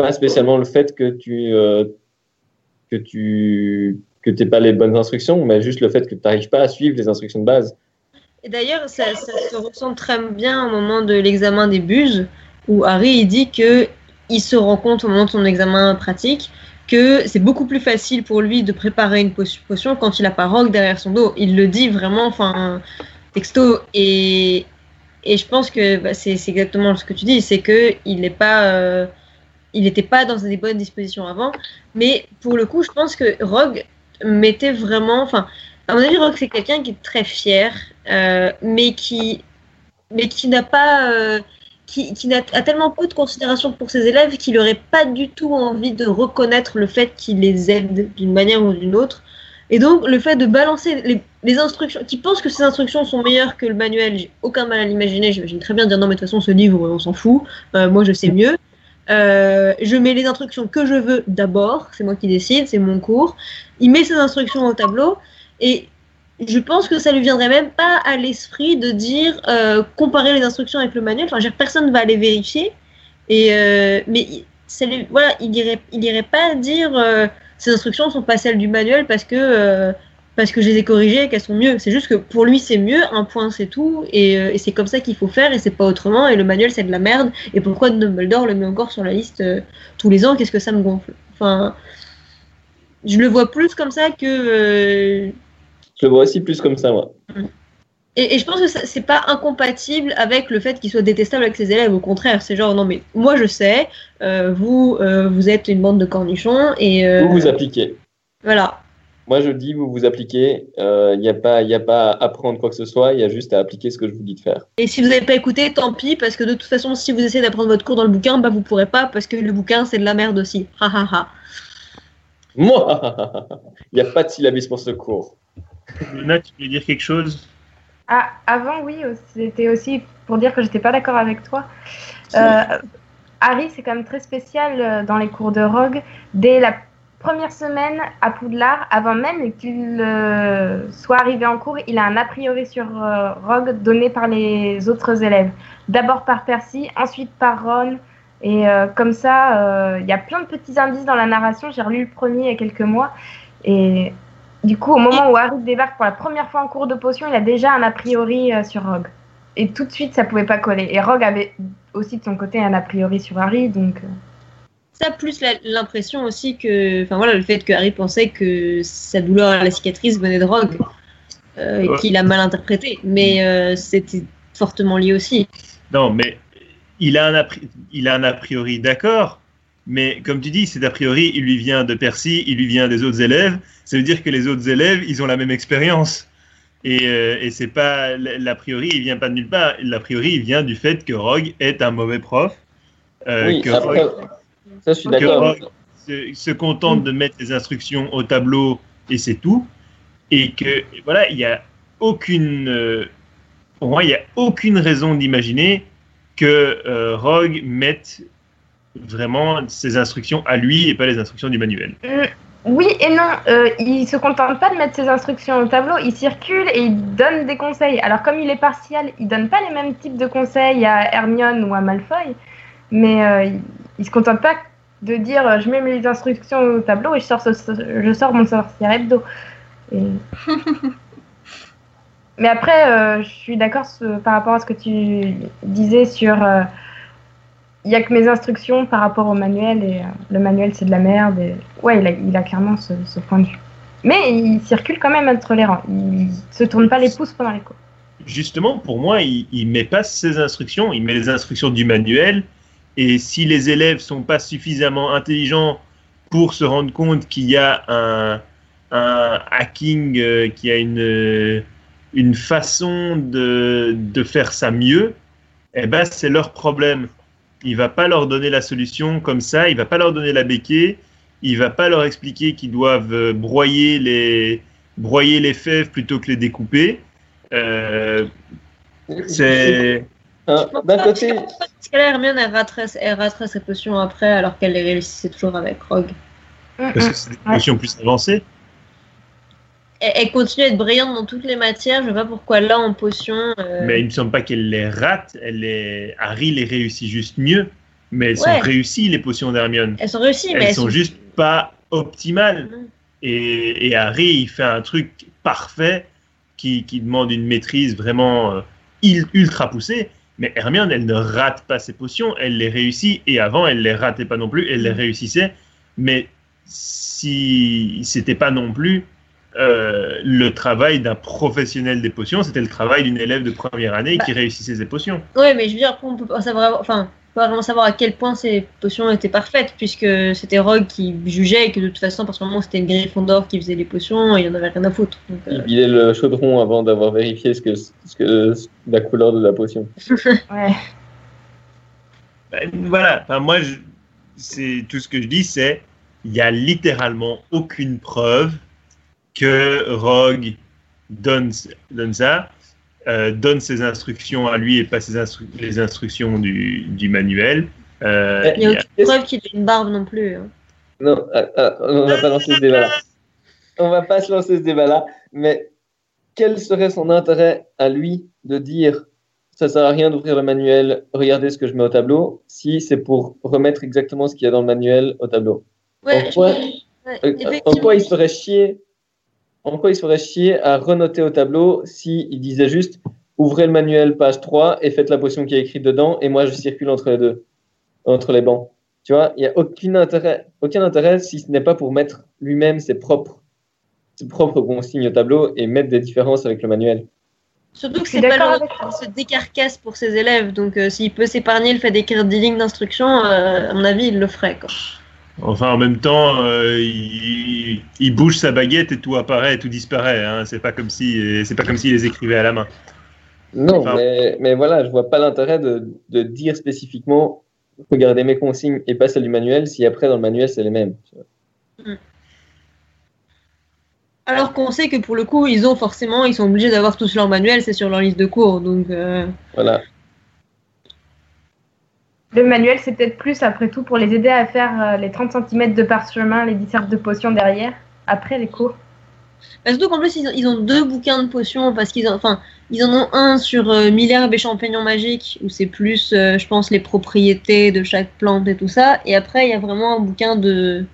pas spécialement le fait que tu euh, que tu que t'aies pas les bonnes instructions, mais juste le fait que tu n'arrives pas à suivre les instructions de base. Et d'ailleurs, ça, se ressent très bien au moment de l'examen des buses, où Harry il dit que il se rend compte au moment de son examen pratique que c'est beaucoup plus facile pour lui de préparer une po- potion quand il a pas Rogue derrière son dos. Il le dit vraiment, enfin, texto. Et, et je pense que bah, c'est exactement ce que tu dis, c'est que il n'est pas, euh, il n'était pas dans des bonnes dispositions avant. Mais pour le coup, je pense que Rogue mettait vraiment, enfin, à mon avis, Rogue c'est quelqu'un qui est très fier, euh, mais qui, mais qui n'a pas, euh, qui, qui a tellement peu de considération pour ses élèves qu'il n'aurait pas du tout envie de reconnaître le fait qu'il les aide d'une manière ou d'une autre. Et donc, le fait de balancer les, les instructions, qui pense que ces instructions sont meilleures que le manuel, j'ai aucun mal à l'imaginer. J'imagine très bien dire non, mais de toute façon, ce livre, on s'en fout. Euh, moi, je sais mieux. Euh, je mets les instructions que je veux d'abord. C'est moi qui décide, c'est mon cours. Il met ses instructions au tableau. Et je pense que ça lui viendrait même pas à l'esprit de dire euh, comparer les instructions avec le manuel. Enfin, je veux dire, personne ne va aller vérifier. Et euh, mais voilà, il irait, il irait pas dire ces instructions sont pas celles du manuel parce que parce que je les ai corrigées et qu'elles sont mieux. C'est juste que pour lui c'est mieux, un point c'est tout et, euh, et c'est comme ça qu'il faut faire et c'est pas autrement. Et le manuel c'est de la merde. Et pourquoi Dumbledore le met encore sur la liste euh, tous les ans? Qu'est-ce que ça me gonfle? Enfin, je le vois plus comme ça que euh, Je le vois aussi plus comme ça, moi. et, et je pense que c'est pas incompatible avec le fait qu'il soit détestable avec ses élèves. Au contraire, c'est genre non mais moi je sais, euh, vous vous êtes une bande de cornichons et Vous vous appliquez. voilà. Moi, je dis, vous vous appliquez. Il n'y a, pas- y a pas à apprendre quoi que ce soit, il y a juste à appliquer ce que je vous dis de faire. Et si vous n'avez pas écouté, tant pis parce que de toute façon, si vous essayez d'apprendre votre cours dans le bouquin, bah vous pourrez pas parce que le bouquin c'est de la merde aussi. Ha ha ha. Moi Il n'y a pas de syllabus pour ce cours. Luna, tu voulais dire quelque chose? Ah, avant, oui, c'était aussi pour dire que j'étais pas d'accord avec toi. Euh, Harry, c'est quand même très spécial euh, dans les cours de Rogue. Dès la première semaine à Poudlard, avant même qu'il euh, soit arrivé en cours, il a un a priori sur euh, Rogue donné par les autres élèves. D'abord par Percy, ensuite par Ron. Et euh, comme ça, il y a plein de petits indices dans la narration. J'ai relu le premier il y a quelques mois. Et du coup, au moment où Harry débarque pour la première fois en cours de potion, il a déjà un a priori sur Rogue. Et tout de suite, ça pouvait pas coller. Et Rogue avait aussi de son côté un a priori sur Harry, donc ça plus l'impression aussi que enfin voilà le fait que Harry pensait que sa douleur à la cicatrice venait de Rogue euh, qu'il a mal interprété. Mais euh, c'était fortement lié aussi. Non mais il a un a, il a un a priori d'accord mais comme tu dis cet a priori il lui vient de Percy il lui vient des autres élèves. Ça veut dire que les autres élèves ils ont la même expérience. Et, euh, et c'est pas l'a priori il vient pas de nulle part. L'a priori il vient du fait que Rogue est un mauvais prof euh, oui, que après... Rogue, ça, je suis d'accord. Se, se, contente de mettre les instructions au tableau et c'est tout. Et que, voilà, il n'y a aucune. Euh, pour moi, il n'y a aucune raison d'imaginer que euh, Rogue mette vraiment ses instructions à lui et pas les instructions du manuel. Euh, oui et non. Euh, il se contente pas de mettre ses instructions au tableau, il circule et il donne des conseils. Alors, comme il est partial, il donne pas les mêmes types de conseils à Hermione ou à Malfoy, mais euh, il, il se contente pas de dire euh, je mets mes instructions au tableau et je sors, ce, je sors mon sorcière hebdo. Et... Mais après, euh, je suis d'accord par rapport à ce que tu disais sur. Il euh, n'y a que mes instructions par rapport au manuel et euh, le manuel c'est de la merde. Et... Ouais, il a, il a clairement ce, ce, point de vue. Mais il circule quand même entre les rangs. Il se tourne pas les pouces pendant les cours. Justement, pour moi, il, il met pas ses instructions, il met les instructions du manuel et si les élèves sont pas suffisamment intelligents pour se rendre compte qu'il y a un, un hacking, euh, qu'il y a une, une façon de, de faire ça mieux, eh ben c'est leur problème. Il va pas leur donner la solution comme ça, il va pas leur donner la béquille, il va pas leur expliquer qu'ils doivent broyer les, broyer les fèves plutôt que les découper. Euh, c'est euh, D'un côté. Parce que là, Hermione, elle raterait, elle raterait ses potions après, alors qu'elle les réussissait toujours avec Rogue. Parce que c'est des potions plus avancées. Elle, elle, continue à être brillante dans toutes les matières. Je ne sais pas pourquoi là, en potions. Euh... Mais il ne semble pas qu'elle les rate. Elle les... Harry les réussit juste mieux. Mais elles ouais. sont réussies, les potions d'Hermione. Elles sont réussies, elles mais elles sont, sont juste pas optimales. Mmh. Et, et, Harry, il fait un truc parfait qui, qui demande une maîtrise vraiment euh, ultra poussée. Mais Hermione, elle ne rate pas ses potions, elle les réussit. Et avant, elle les ratait pas non plus, elle les réussissait. Mais si c'était pas non plus euh, le travail d'un professionnel des potions, c'était le travail d'une élève de première année bah, qui réussissait ses potions. Oui, mais je veux dire, on peut pas savoir, enfin, pas vraiment savoir à quel point ces potions étaient parfaites, puisque c'était Rogue qui jugeait et que de toute façon, parce que moment c'était une Gryffondor qui faisait les potions et il n'y en avait rien à foutre. Donc, euh... Il vidait le chaudron avant d'avoir vérifié ce que, ce que, la couleur de la potion. ouais. Ben, voilà, enfin, moi, je, c'est tout ce que je dis, c'est il n'y a littéralement aucune preuve que Rogue donne, donne ça. Euh, donne ses instructions à lui et pas ses instru les instructions du, du manuel. Euh, il n'y a aucune preuve qu'il ait une barbe non plus. Hein. Non, ah, on va pas lancer ce débat-là. On va pas se lancer ce débat-là, mais quel serait son intérêt à lui de dire ça sert à rien d'ouvrir le manuel, regardez ce que je mets au tableau, si c'est pour remettre exactement ce qu'il y a dans le manuel au tableau? Ouais, en, quoi, ouais, en quoi il se ferait chier en quoi il se ferait chier à renoter au tableau s'il si disait juste ouvrez le manuel page 3 et faites la potion qui est écrite dedans et moi je circule entre les deux, entre les bancs. Tu vois, il n'y a aucun intérêt, aucun intérêt si ce n'est pas pour mettre lui-même ses propres, ses propres consignes au tableau et mettre des différences avec le manuel. Surtout que c'est pas le se décarcasse pour ses élèves, donc euh, s'il peut s'épargner le fait d'écrire des lignes d'instruction, euh, à mon avis, il le ferait. Quoi. Enfin, en même temps, euh, il, il, bouge sa baguette et tout apparaît, et tout disparaît. Hein. C'est pas comme si, c'est pas comme s'il les écrivait à la main. Non, enfin, mais, mais, voilà, je vois pas l'intérêt de, de, dire spécifiquement regardez mes consignes et pas celles du manuel si après dans le manuel c'est les mêmes. Mm. Alors qu'on sait que pour le coup, ils ont forcément, ils sont obligés d'avoir tous leur manuel, c'est sur leur liste de cours. Donc, euh, Voilà. Le manuel, c'est peut-être plus, après tout, pour les aider à faire euh, les 30 cm de parchemin, les dissertes de potions derrière, après les cours. bah, surtout qu'en plus, ils ont, ils ont deux bouquins de potions parce qu'ils ont, enfin, ils en ont un sur euh, mille herbes et champignons magiques où c'est plus, euh, je pense, les propriétés de chaque plante et tout ça. Et après, il y a vraiment un bouquin de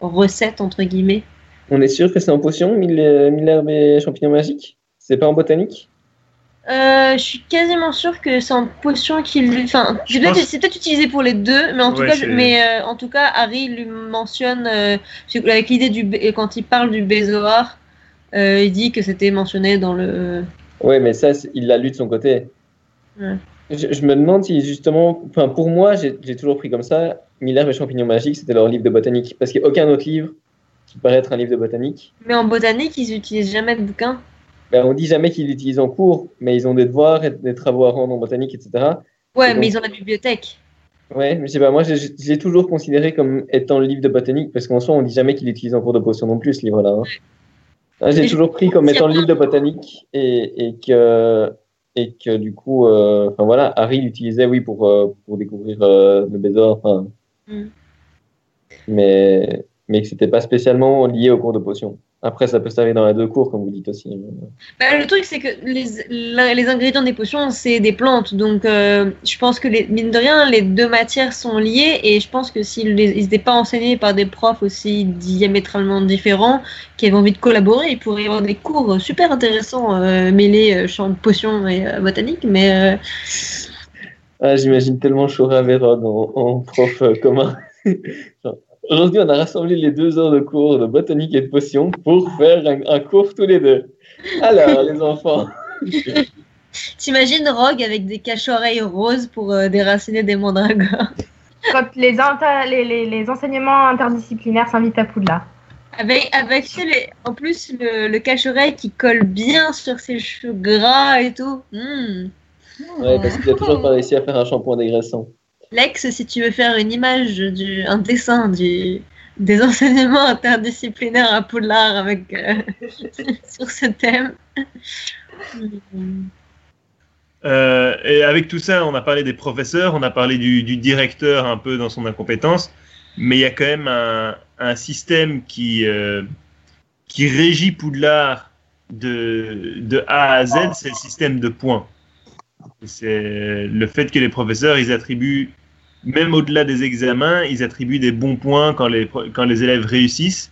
recettes entre guillemets. On est sûr que c'est en potion, mille, euh, mille herbes et champignons magiques? C'est pas en botanique? Euh, je suis quasiment sûre que c'est en potion qu'il, enfin, c'est peut-être pense- c'est peut-être utilisé pour les deux, mais en tout Ouais, cas, je- c'est- mais euh, en tout cas, Harry lui mentionne euh, avec l'idée du quand il parle du Bézoar, euh, il dit que c'était mentionné dans le. Ouais, mais ça, il l'a lu de son côté. Ouais. Je, je me demande si justement, enfin pour moi, j'ai toujours pris comme ça, Mille herbes et champignons magiques, c'était leur livre de botanique. Parce qu'il n'y a aucun autre livre qui paraît être un livre de botanique. Mais en botanique, ils utilisent jamais de bouquin. Ben, on dit jamais qu'ils l'utilisent en cours, mais ils ont des devoirs des travaux à rendre en botanique, etc. Ouais, Et mais ils ont la bibliothèque. Ouais, mais je sais pas, moi, j'ai- j'ai toujours considéré comme étant le livre de botanique, parce qu'en soi, on dit jamais qu'il l'utilise en cours de potion non plus, ce livre-là. hein. Ah, J'ai je- toujours pris comme étant le livre de botanique, et, et que, et que du coup, euh, enfin voilà, Harry l'utilisait, oui, pour, euh, pour découvrir euh, le enfin. Mm. Mais, mais que c'était pas spécialement lié au cours de potion. Après, ça peut servir dans les deux cours, comme vous dites aussi. Bah, le truc, c'est que les, les ingrédients des potions, c'est des plantes. Donc, euh, je pense que, les, mine de rien, les deux matières sont liées. Et je pense que s'ils n'étaient pas enseignés par des profs aussi diamétralement différents, qui avaient envie de collaborer, il pourrait y avoir des cours super intéressants euh, mêlés euh, champ de potions et euh, botanique. Mais Ah, j'imagine tellement Chora Vérone en, en prof commun. Genre, Aujourd'hui, on a rassemblé les deux heures de cours de botanique et de potions pour faire un, un cours tous les deux. Alors, les enfants. t'imagines Rogue avec des cache-oreilles roses pour euh, déraciner des mandragores? Quand les, inter- les, les, les enseignements interdisciplinaires s'invitent à Poudlard. Avec, avec tu sais, les- en plus le, le cache-oreille qui colle bien sur ses cheveux gras et tout. Hmm. Ouais, parce qu'il a toujours pas réussi à faire un shampoing dégraissant. Lex, si tu veux faire une image, du, un dessin du, des enseignements interdisciplinaires à Poudlard avec, euh, sur ce thème. Euh, et avec tout ça, on a parlé des professeurs, on a parlé du, directeur un peu dans son incompétence, mais il y a quand même un, système qui, euh, qui régit Poudlard de, de A à Z, c'est le système de points. C'est le fait que les professeurs, ils attribuent, même au-delà des examens, ils attribuent des bons points quand les, quand les élèves réussissent.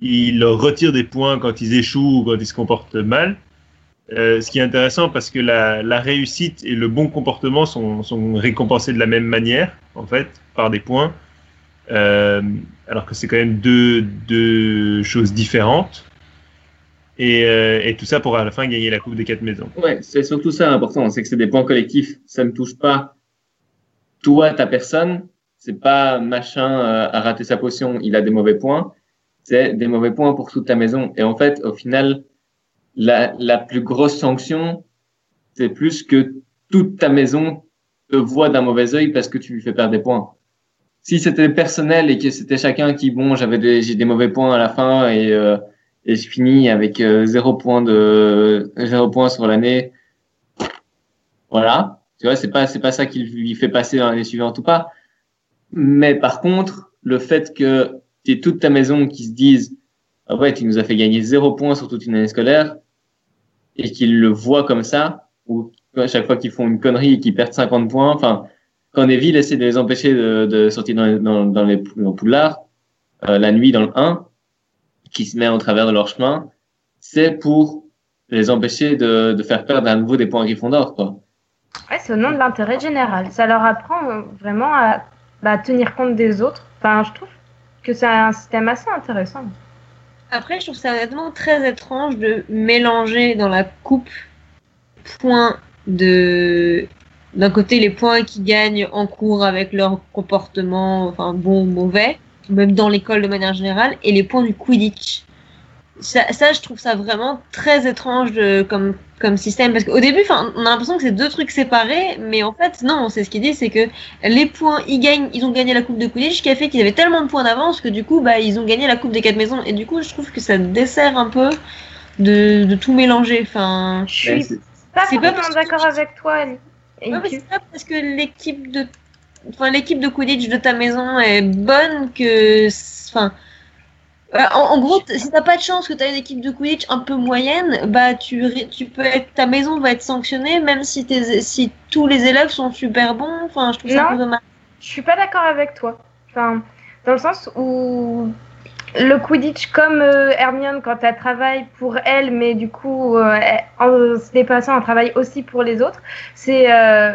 Ils leur retirent des points quand ils échouent ou quand ils se comportent mal. Euh, ce qui est intéressant parce que la, réussite et le bon comportement sont, récompensés de la même manière, en fait, par des points, Euh, alors que c'est quand même deux, deux choses différentes. Et, euh, et tout ça pour à la fin gagner la Coupe des quatre maisons. Ouais, c'est surtout ça l'important, c'est que c'est des points collectifs. Ça ne touche pas toi, ta personne. C'est pas machin euh, a raté sa potion, il a des mauvais points. C'est des mauvais points pour toute ta maison. Et en fait, au final, la, la plus grosse sanction, c'est plus que toute ta maison te voit d'un mauvais œil parce que tu lui fais perdre des points. Si c'était personnel et que c'était chacun qui, bon, j'avais des, j'ai des mauvais points à la fin et, euh, et je finis avec euh, zéro point de zéro point sur l'année. Voilà, tu vois, c'est pas c'est pas ça qui lui fait passer dans l'année suivante ou pas. Mais par contre, le fait que tu toute ta maison qui se dise ah ouais, tu nous as fait gagner zéro point sur toute une année scolaire et qu'ils le voient comme ça ou à chaque fois qu'ils font une connerie et qu'ils perdent 50 points, enfin quand Neville essaie de les empêcher de, de sortir dans les, dans, dans les dans euh, la nuit dans le 1, qui se met au travers de leur chemin, c'est pour les empêcher de, de faire perdre à nouveau des points à Gryffondor, quoi. Ouais, c'est au nom de l'intérêt général. Ça leur apprend euh, vraiment à bah, tenir compte des autres. Enfin, je trouve que c'est un système assez intéressant. Après, je trouve ça honnêtement très étrange de mélanger dans la coupe points de d'un côté les points qui gagnent en cours avec leur comportement, enfin bon ou mauvais, même dans l'école de manière générale, et les points du Quidditch. Ça, ça je trouve ça vraiment très étrange de- comme, comme système, parce qu'au début, enfin, on a l'impression que c'est deux trucs séparés, mais en fait, non, c'est ce qu'il dit, c'est que les points, ils gagnent, ils ont gagné la coupe de Quidditch, qui a fait qu'ils avaient tellement de points d'avance que du coup, bah, ils ont gagné la coupe des quatre maisons, et du coup, je trouve que ça dessert un peu de, de tout mélanger. Enfin, Je Ben, suis c'est- pas forcément d'accord avec toi. Ouais, Ellie. mais c'est pas parce que l'équipe de, enfin l'équipe de Quidditch de ta maison est bonne que, enfin, en, en gros, si t'as pas de chance que t'as une équipe de Quidditch un peu moyenne, bah tu, tu peux être, ta maison va être sanctionnée même si tes, si tous les élèves sont super bons. Enfin, je trouve ça un Non. peu dommage. Je suis pas d'accord avec toi. Enfin, dans le sens où le Quidditch, comme euh, Hermione quand elle travaille pour elle, mais du coup euh, en se dépassant, elle travaille aussi pour les autres, c'est euh,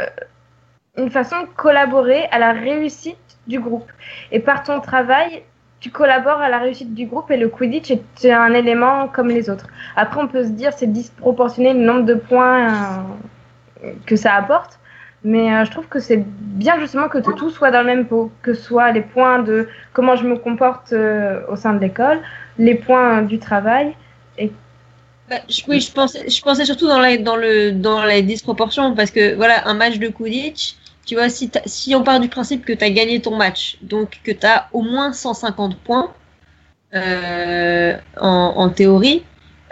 une façon de collaborer à la réussite du groupe. Et par ton travail, tu collabores à la réussite du groupe et le Quidditch est un élément comme les autres. Après, on peut se dire c'est disproportionné le nombre de points euh, que ça apporte. Mais euh, je trouve que c'est bien justement que tout soit dans le même pot, que ce soit les points de comment je me comporte euh, au sein de l'école, les points du travail. Bah, je- oui, je pensais, je pensais surtout dans la, dans le, dans les disproportions parce que voilà, un match de Quidditch, tu vois, si, t'as- si on part du principe que tu as gagné ton match, donc que tu as au moins 150 points euh, en, en théorie,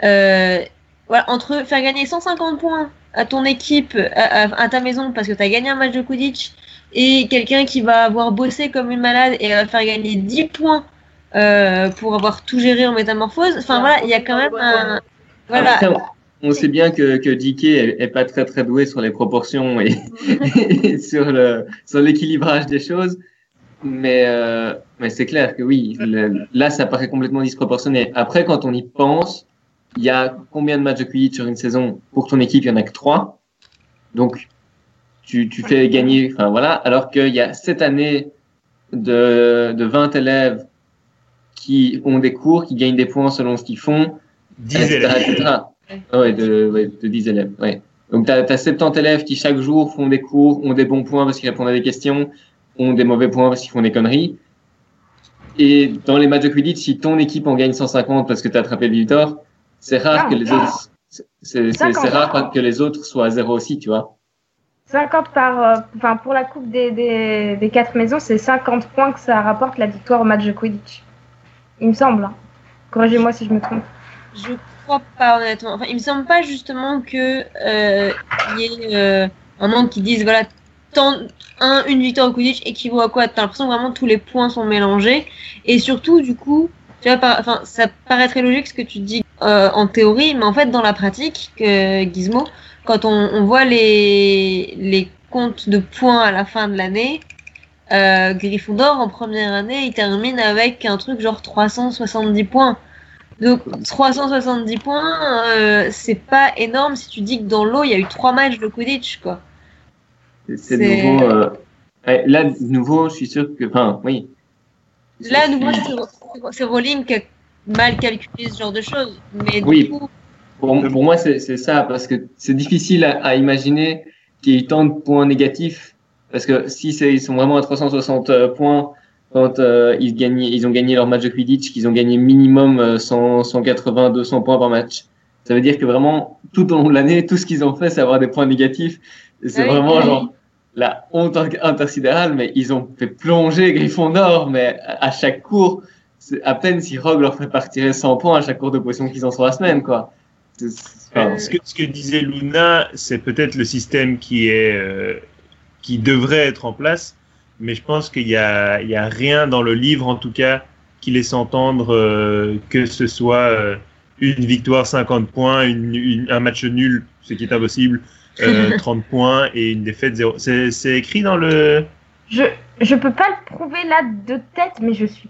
euh, voilà, entre faire gagner 150 points à ton équipe, à, à- à ta maison parce que tu as gagné un match de Quidditch et quelqu'un qui va avoir bossé comme une malade et va faire gagner 10 points euh, pour avoir tout géré en métamorphose, enfin voilà, il y a quand même un. Voilà. On- sait bien que, que DK est, est pas très très doué sur les proportions et, et sur le sur l'équilibrage des choses, mais euh, mais c'est clair que oui, le- là ça paraît complètement disproportionné. Après, quand on y pense, il y a combien de matchs de Quidditch sur une saison? Pour ton équipe, il y en a que trois, donc tu tu fais gagner, enfin voilà, alors qu'il y a cette année de de 20 élèves qui ont des cours, qui gagnent des points selon ce qu'ils font. 10 etc., élèves. etc. Ah Ouais, de, ouais, de 10 élèves. Ouais. Donc, tu as, 70 élèves qui, chaque jour, font des cours, ont des bons points parce qu'ils répondent à des questions, ont des mauvais points parce qu'ils font des conneries. Et dans les matchs de Quidditch, si ton équipe en gagne 150 parce que tu as attrapé le Victor, c'est rare Non. que les autres, c'est c'est- c'est 50. rare que les autres soient à zéro aussi, tu vois. 50 par, euh, enfin pour la coupe des, des, des quatre maisons, c'est 50 points que ça rapporte la victoire au match de Quidditch. Il me semble. hein. Corrigez-moi si je me trompe. Je crois pas honnêtement. Enfin, il me semble pas justement que euh, il y ait euh, un nombre qui dise voilà tant, un une victoire au Quidditch équivaut à quoi? T'as l'impression que vraiment tous les points sont mélangés. Et surtout du coup tu vois enfin ça paraîtrait logique ce que tu dis euh, en théorie mais en fait dans la pratique que Gizmo quand on, on voit les les comptes de points à la fin de l'année euh, Gryffondor en première année il termine avec un truc genre 370 points donc 370 points, euh, c'est pas énorme si tu dis que dans l'eau il y a eu trois matchs de Quidditch quoi. C'est- nouveau. euh, là, de nouveau, je suis sûr que. Enfin, oui. Là, nouveau, c'est- Rowling qui a mal calculé ce genre de choses. Mais Oui. du coup, Pour, pour moi, c'est ça, parce que c'est difficile à, à imaginer qu'il y ait tant de points négatifs. Parce que si c'est- ils sont vraiment à 360 euh, points quand euh, ils, gagnent, ils ont gagné leur match de Quidditch, qu'ils ont gagné minimum euh, 100, 180, 200 points par match. Ça veut dire que vraiment, tout au long de l'année, tout ce qu'ils ont fait, c'est avoir des points négatifs. C'est Ah oui, vraiment oui. genre la honte inter- intersidérale, mais ils ont fait plonger Gryffondor, mais à chaque cours, à peine si Rogue leur fait partir 100 points à chaque cours de potion qu'ils ont sur la semaine, quoi. Enfin, Euh, ce, que, ce que disait Luna, c'est peut-être le système qui est euh, qui devrait être en place, mais je pense qu'il y a, il y a rien dans le livre, en tout cas, qui laisse entendre euh, que ce soit euh, une victoire 50 points, une, une- un match nul, ce qui est impossible, euh, 30 points et une défaite 0. C'est c'est écrit dans le. Je je peux pas le prouver là de tête, mais je suis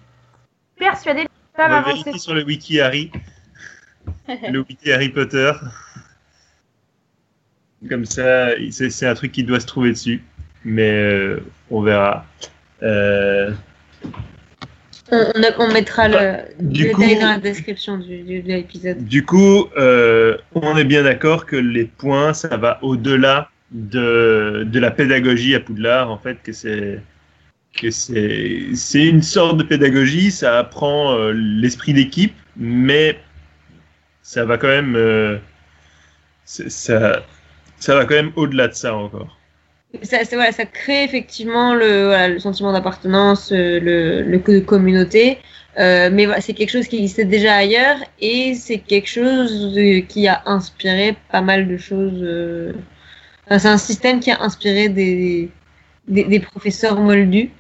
persuadée de On pas m'avancer. sur le wiki Harry. le wiki Harry Potter. Comme ça, c'est c'est un truc qui doit se trouver dessus. Mais euh, on verra. Euh, on, on a- on mettra le, Du le coup- détail dans la description du, du- de l'épisode. du coup, euh, on est bien d'accord que les points, ça va au-delà de, de la pédagogie à Poudlard, en fait, que c'est que c'est une sorte de pédagogie, ça apprend euh, l'esprit d'équipe, mais ça va quand même ça ça va quand même au-delà de ça encore. Ça, voilà, ça crée effectivement le, voilà, le sentiment d'appartenance, euh, le, le de communauté. Euh, mais voilà, c'est quelque chose qui existait déjà ailleurs et c'est quelque chose euh, qui a inspiré pas mal de choses. euh, enfin, c'est un système qui a inspiré des, des, des professeurs moldus,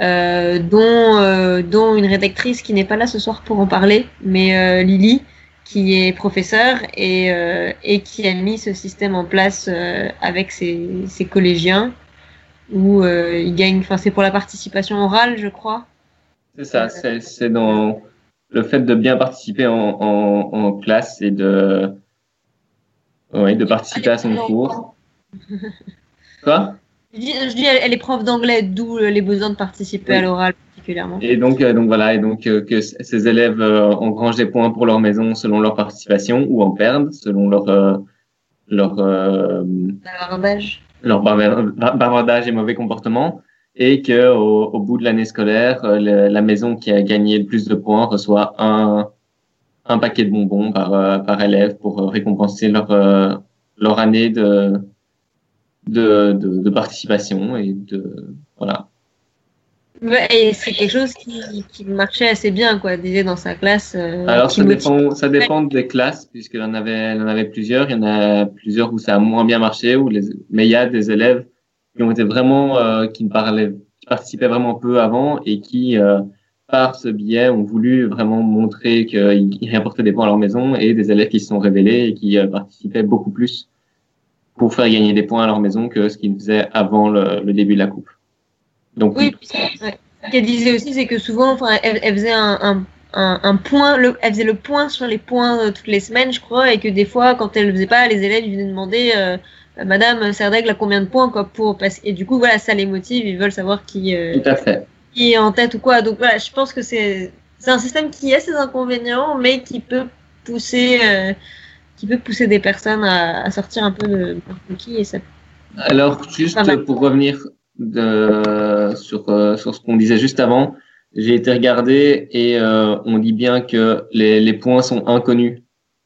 euh, dont, euh, dont une rédactrice qui n'est pas là ce soir pour en parler, mais Lily, qui est professeure et, euh, et qui a mis ce système en place euh, avec ses, ses collégiens, où euh, ils gagnent, enfin c'est pour la participation orale, je crois. C'est ça, c'est c'est dans le fait de bien participer en, en, en classe et de, ouais, de participer à son cours. Quoi? Je dis, je dis elle, est prof d'anglais, d'où les besoins de participer Oui. à l'oral particulièrement. Et donc, euh, donc voilà, et donc euh, que ces élèves euh, engrangent des points pour leur maison selon leur participation ou en perdent selon leur euh, leur euh, Bavardage. leur bavard- bavardage et mauvais comportement, et que au, au bout de l'année scolaire, euh, le- la maison qui a gagné le plus de points reçoit un un paquet de bonbons par euh, par élève pour euh, récompenser leur euh, leur année de de, de de participation et de voilà. Ouais, et c'est quelque chose qui, qui marchait assez bien, quoi, disait dans sa classe. euh, Alors ça dépend, ça dépend des classes puisqu'il en avait, il en avait plusieurs. Il y en a plusieurs où ça a moins bien marché, où les, mais il y a des élèves qui ont été vraiment, euh, qui ne parlaient, qui participaient vraiment peu avant et qui, euh, par ce biais, ont voulu vraiment montrer qu'ils ils rapportaient des points à leur maison et des élèves qui se sont révélés et qui euh, participaient beaucoup plus pour faire gagner des points à leur maison que ce qu'ils faisaient avant le, le début de la coupe. Donc Oui, puis ouais. ce qu'elle disait aussi, c'est que souvent, enfin, elle, elle faisait un, un, un, un point, le, elle faisait le point sur les points euh, toutes les semaines, je crois, et que des fois, quand elle le faisait pas, les élèves venaient demander, euh, Euh, Madame Serdaigle a combien de points, quoi, pour, parce, et du coup, voilà, ça les motive, ils veulent savoir qui, euh, Tout à fait. qui est en tête ou quoi. Donc voilà, je pense que c'est, c'est un système qui a ses inconvénients, mais qui peut pousser, euh, qui peut pousser des personnes à, à sortir un peu de n'importe qui, et ça Alors, juste pour revenir de, sur, euh, sur ce qu'on disait juste avant, j'ai été regardé et euh, on dit bien que les, les points sont inconnus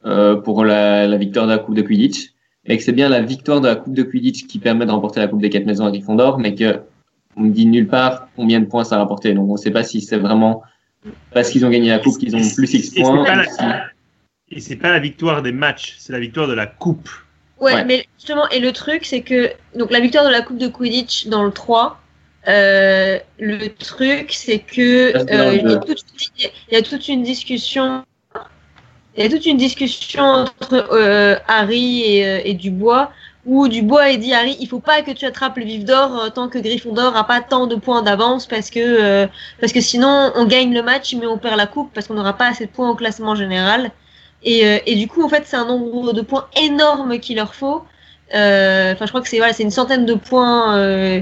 euh, pour la, la victoire de la Coupe de Quidditch et que c'est bien la victoire de la Coupe de Quidditch qui permet de remporter la Coupe des quatre maisons à Gryffondor, mais que on ne dit nulle part combien de points ça a rapporté. Donc on ne sait pas si c'est vraiment parce qu'ils ont gagné la Coupe qu'ils ont plus X Et c'est points. pas ou la- si- Et c'est pas la victoire des matchs, c'est la victoire de la coupe. Ouais, Ouais. mais justement, et le truc, c'est que donc la victoire de la Coupe de Quidditch dans le 3, euh, le truc, c'est que euh, il y, a toute, il y a toute une discussion. Il y a toute une discussion entre euh, Harry et, euh, et Dubois où Dubois dit Harry, il faut pas que tu attrapes le vif d'or euh, tant que Gryffondor a pas tant de points d'avance parce que euh, parce que sinon on gagne le match mais on perd la coupe parce qu'on n'aura pas assez de points au classement général. Et, euh, et du coup, en fait, c'est un nombre de points énorme qu'il leur faut. Euh, Enfin, je crois que c'est voilà, c'est une centaine de points euh,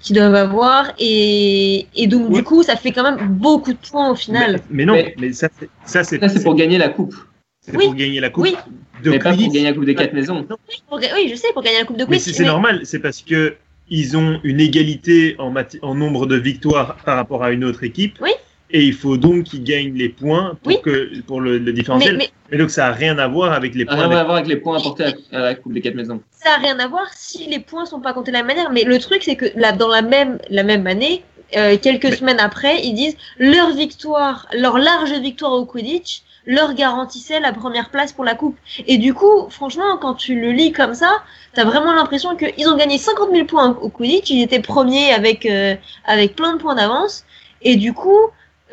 qu'ils doivent avoir. Et, et donc, Oui. du coup, ça fait quand même beaucoup de points au final. Mais, mais non, Mais- mais, ça, c'est- ça c'est Ça, c'est pour gagner la Coupe, c'est Oui. pour gagner la coupe Oui. de mais pas pour gagner la Coupe des quatre maisons. Non, Oui, pour oui, je sais, pour gagner la Coupe de mais Quidditch. c'est c'est normal, c'est parce que ils ont une égalité en nombre de victoires par rapport à une autre équipe. Oui. Et il faut donc qu'ils gagnent les points pour, Oui. que, pour le, le mais, différentiel. mais Mais donc ça n'a rien à voir avec les Ça n'a points. rien à voir avec les points apportés à à la Coupe des quatre maisons. ça n'a rien à voir si les points sont pas comptés de la même manière. Mais le truc, c'est que là, dans la même, la même année, euh, quelques Mais- semaines après, ils disent leur victoire, leur large victoire au Quidditch leur garantissait la première place pour la coupe. Et du coup, franchement, quand tu le lis comme ça, t'as vraiment l'impression qu'ils ont gagné 50 000 points au Quidditch, ils étaient premiers avec, euh, avec plein de points d'avance. Et du coup,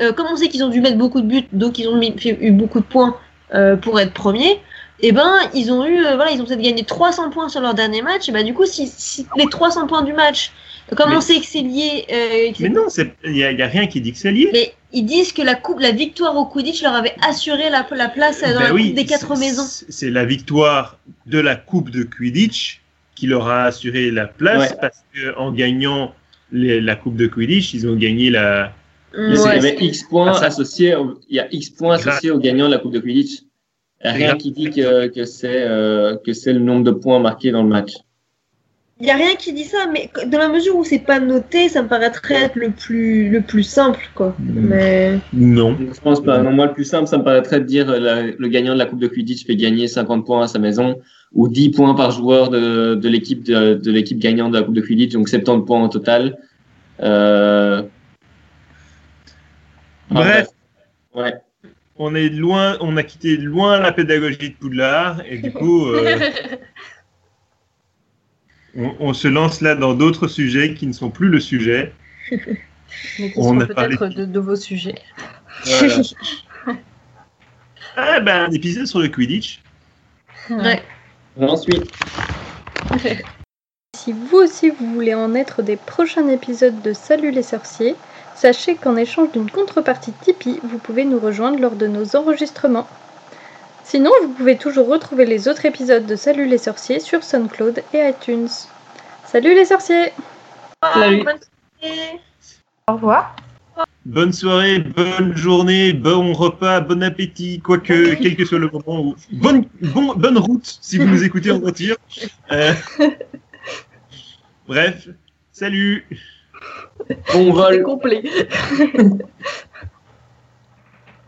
euh, comme on sait qu'ils ont dû mettre beaucoup de buts, donc ils ont mis- fait- eu beaucoup de points euh, pour être premiers, et ben ils ont eu, euh, voilà, ils ont peut-être gagné 300 points sur leur dernier match. Et ben du coup, si, si les 300 points du match, comme Mais- on sait que c'est lié, euh, que c'est- Mais non, c'est- il n'y a, il y a rien qui dit que c'est lié. mais ils disent que la coupe, la victoire au Quidditch leur avait assuré la, la place euh, dans Ben la oui, coupe des quatre c'est- maisons. c'est- C'est la victoire de la Coupe de Quidditch qui leur a assuré la place Ouais. parce que en gagnant les- la Coupe de Quidditch, ils ont gagné la. Mais c'est- ouais, il y avait X points Ah, ça- associés, au- il y a X points associés au gagnant de la Coupe de Quidditch. Il y a rien qui dit que, que c'est euh, que c'est le nombre de points marqués dans le match. Il y a rien qui dit ça, mais dans la mesure où c'est pas noté, ça me paraîtrait être le plus, le plus simple, quoi. Mais Non. Je pense pas. Non, moi, le plus simple, ça me paraîtrait de dire euh, la- le gagnant de la Coupe de Quidditch fait gagner 50 points à sa maison, ou 10 points par joueur de, de l'équipe de, de l'équipe gagnante de la Coupe de Quidditch, donc 70 points en total. Euh... enfin, Bref. Ouais. On est loin, on a quitté loin la pédagogie de Poudlard et du coup, euh, on, on se lance là dans d'autres sujets qui ne sont plus le sujet. Mais qui On sont a parlé- peut-être de, de vos sujets. Voilà. ah ben, un épisode sur le Quidditch. Ouais. J'en suis. Si vous aussi vous voulez en être des prochains épisodes de Salut les sorciers, sachez qu'en échange d'une contrepartie Tipeee, vous pouvez nous rejoindre lors de nos enregistrements. Sinon, vous pouvez toujours retrouver les autres épisodes de Salut les sorciers sur SoundCloud et iTunes. Salut les sorciers Salut. Bonne soirée. Au revoir. Bonne soirée, bonne journée, bon repas, bon appétit, quoique, quel que soit le moment où. Bonne, bon, bonne route si vous nous écoutez en voiture. Euh, Bref, salut! Bon vol. complet.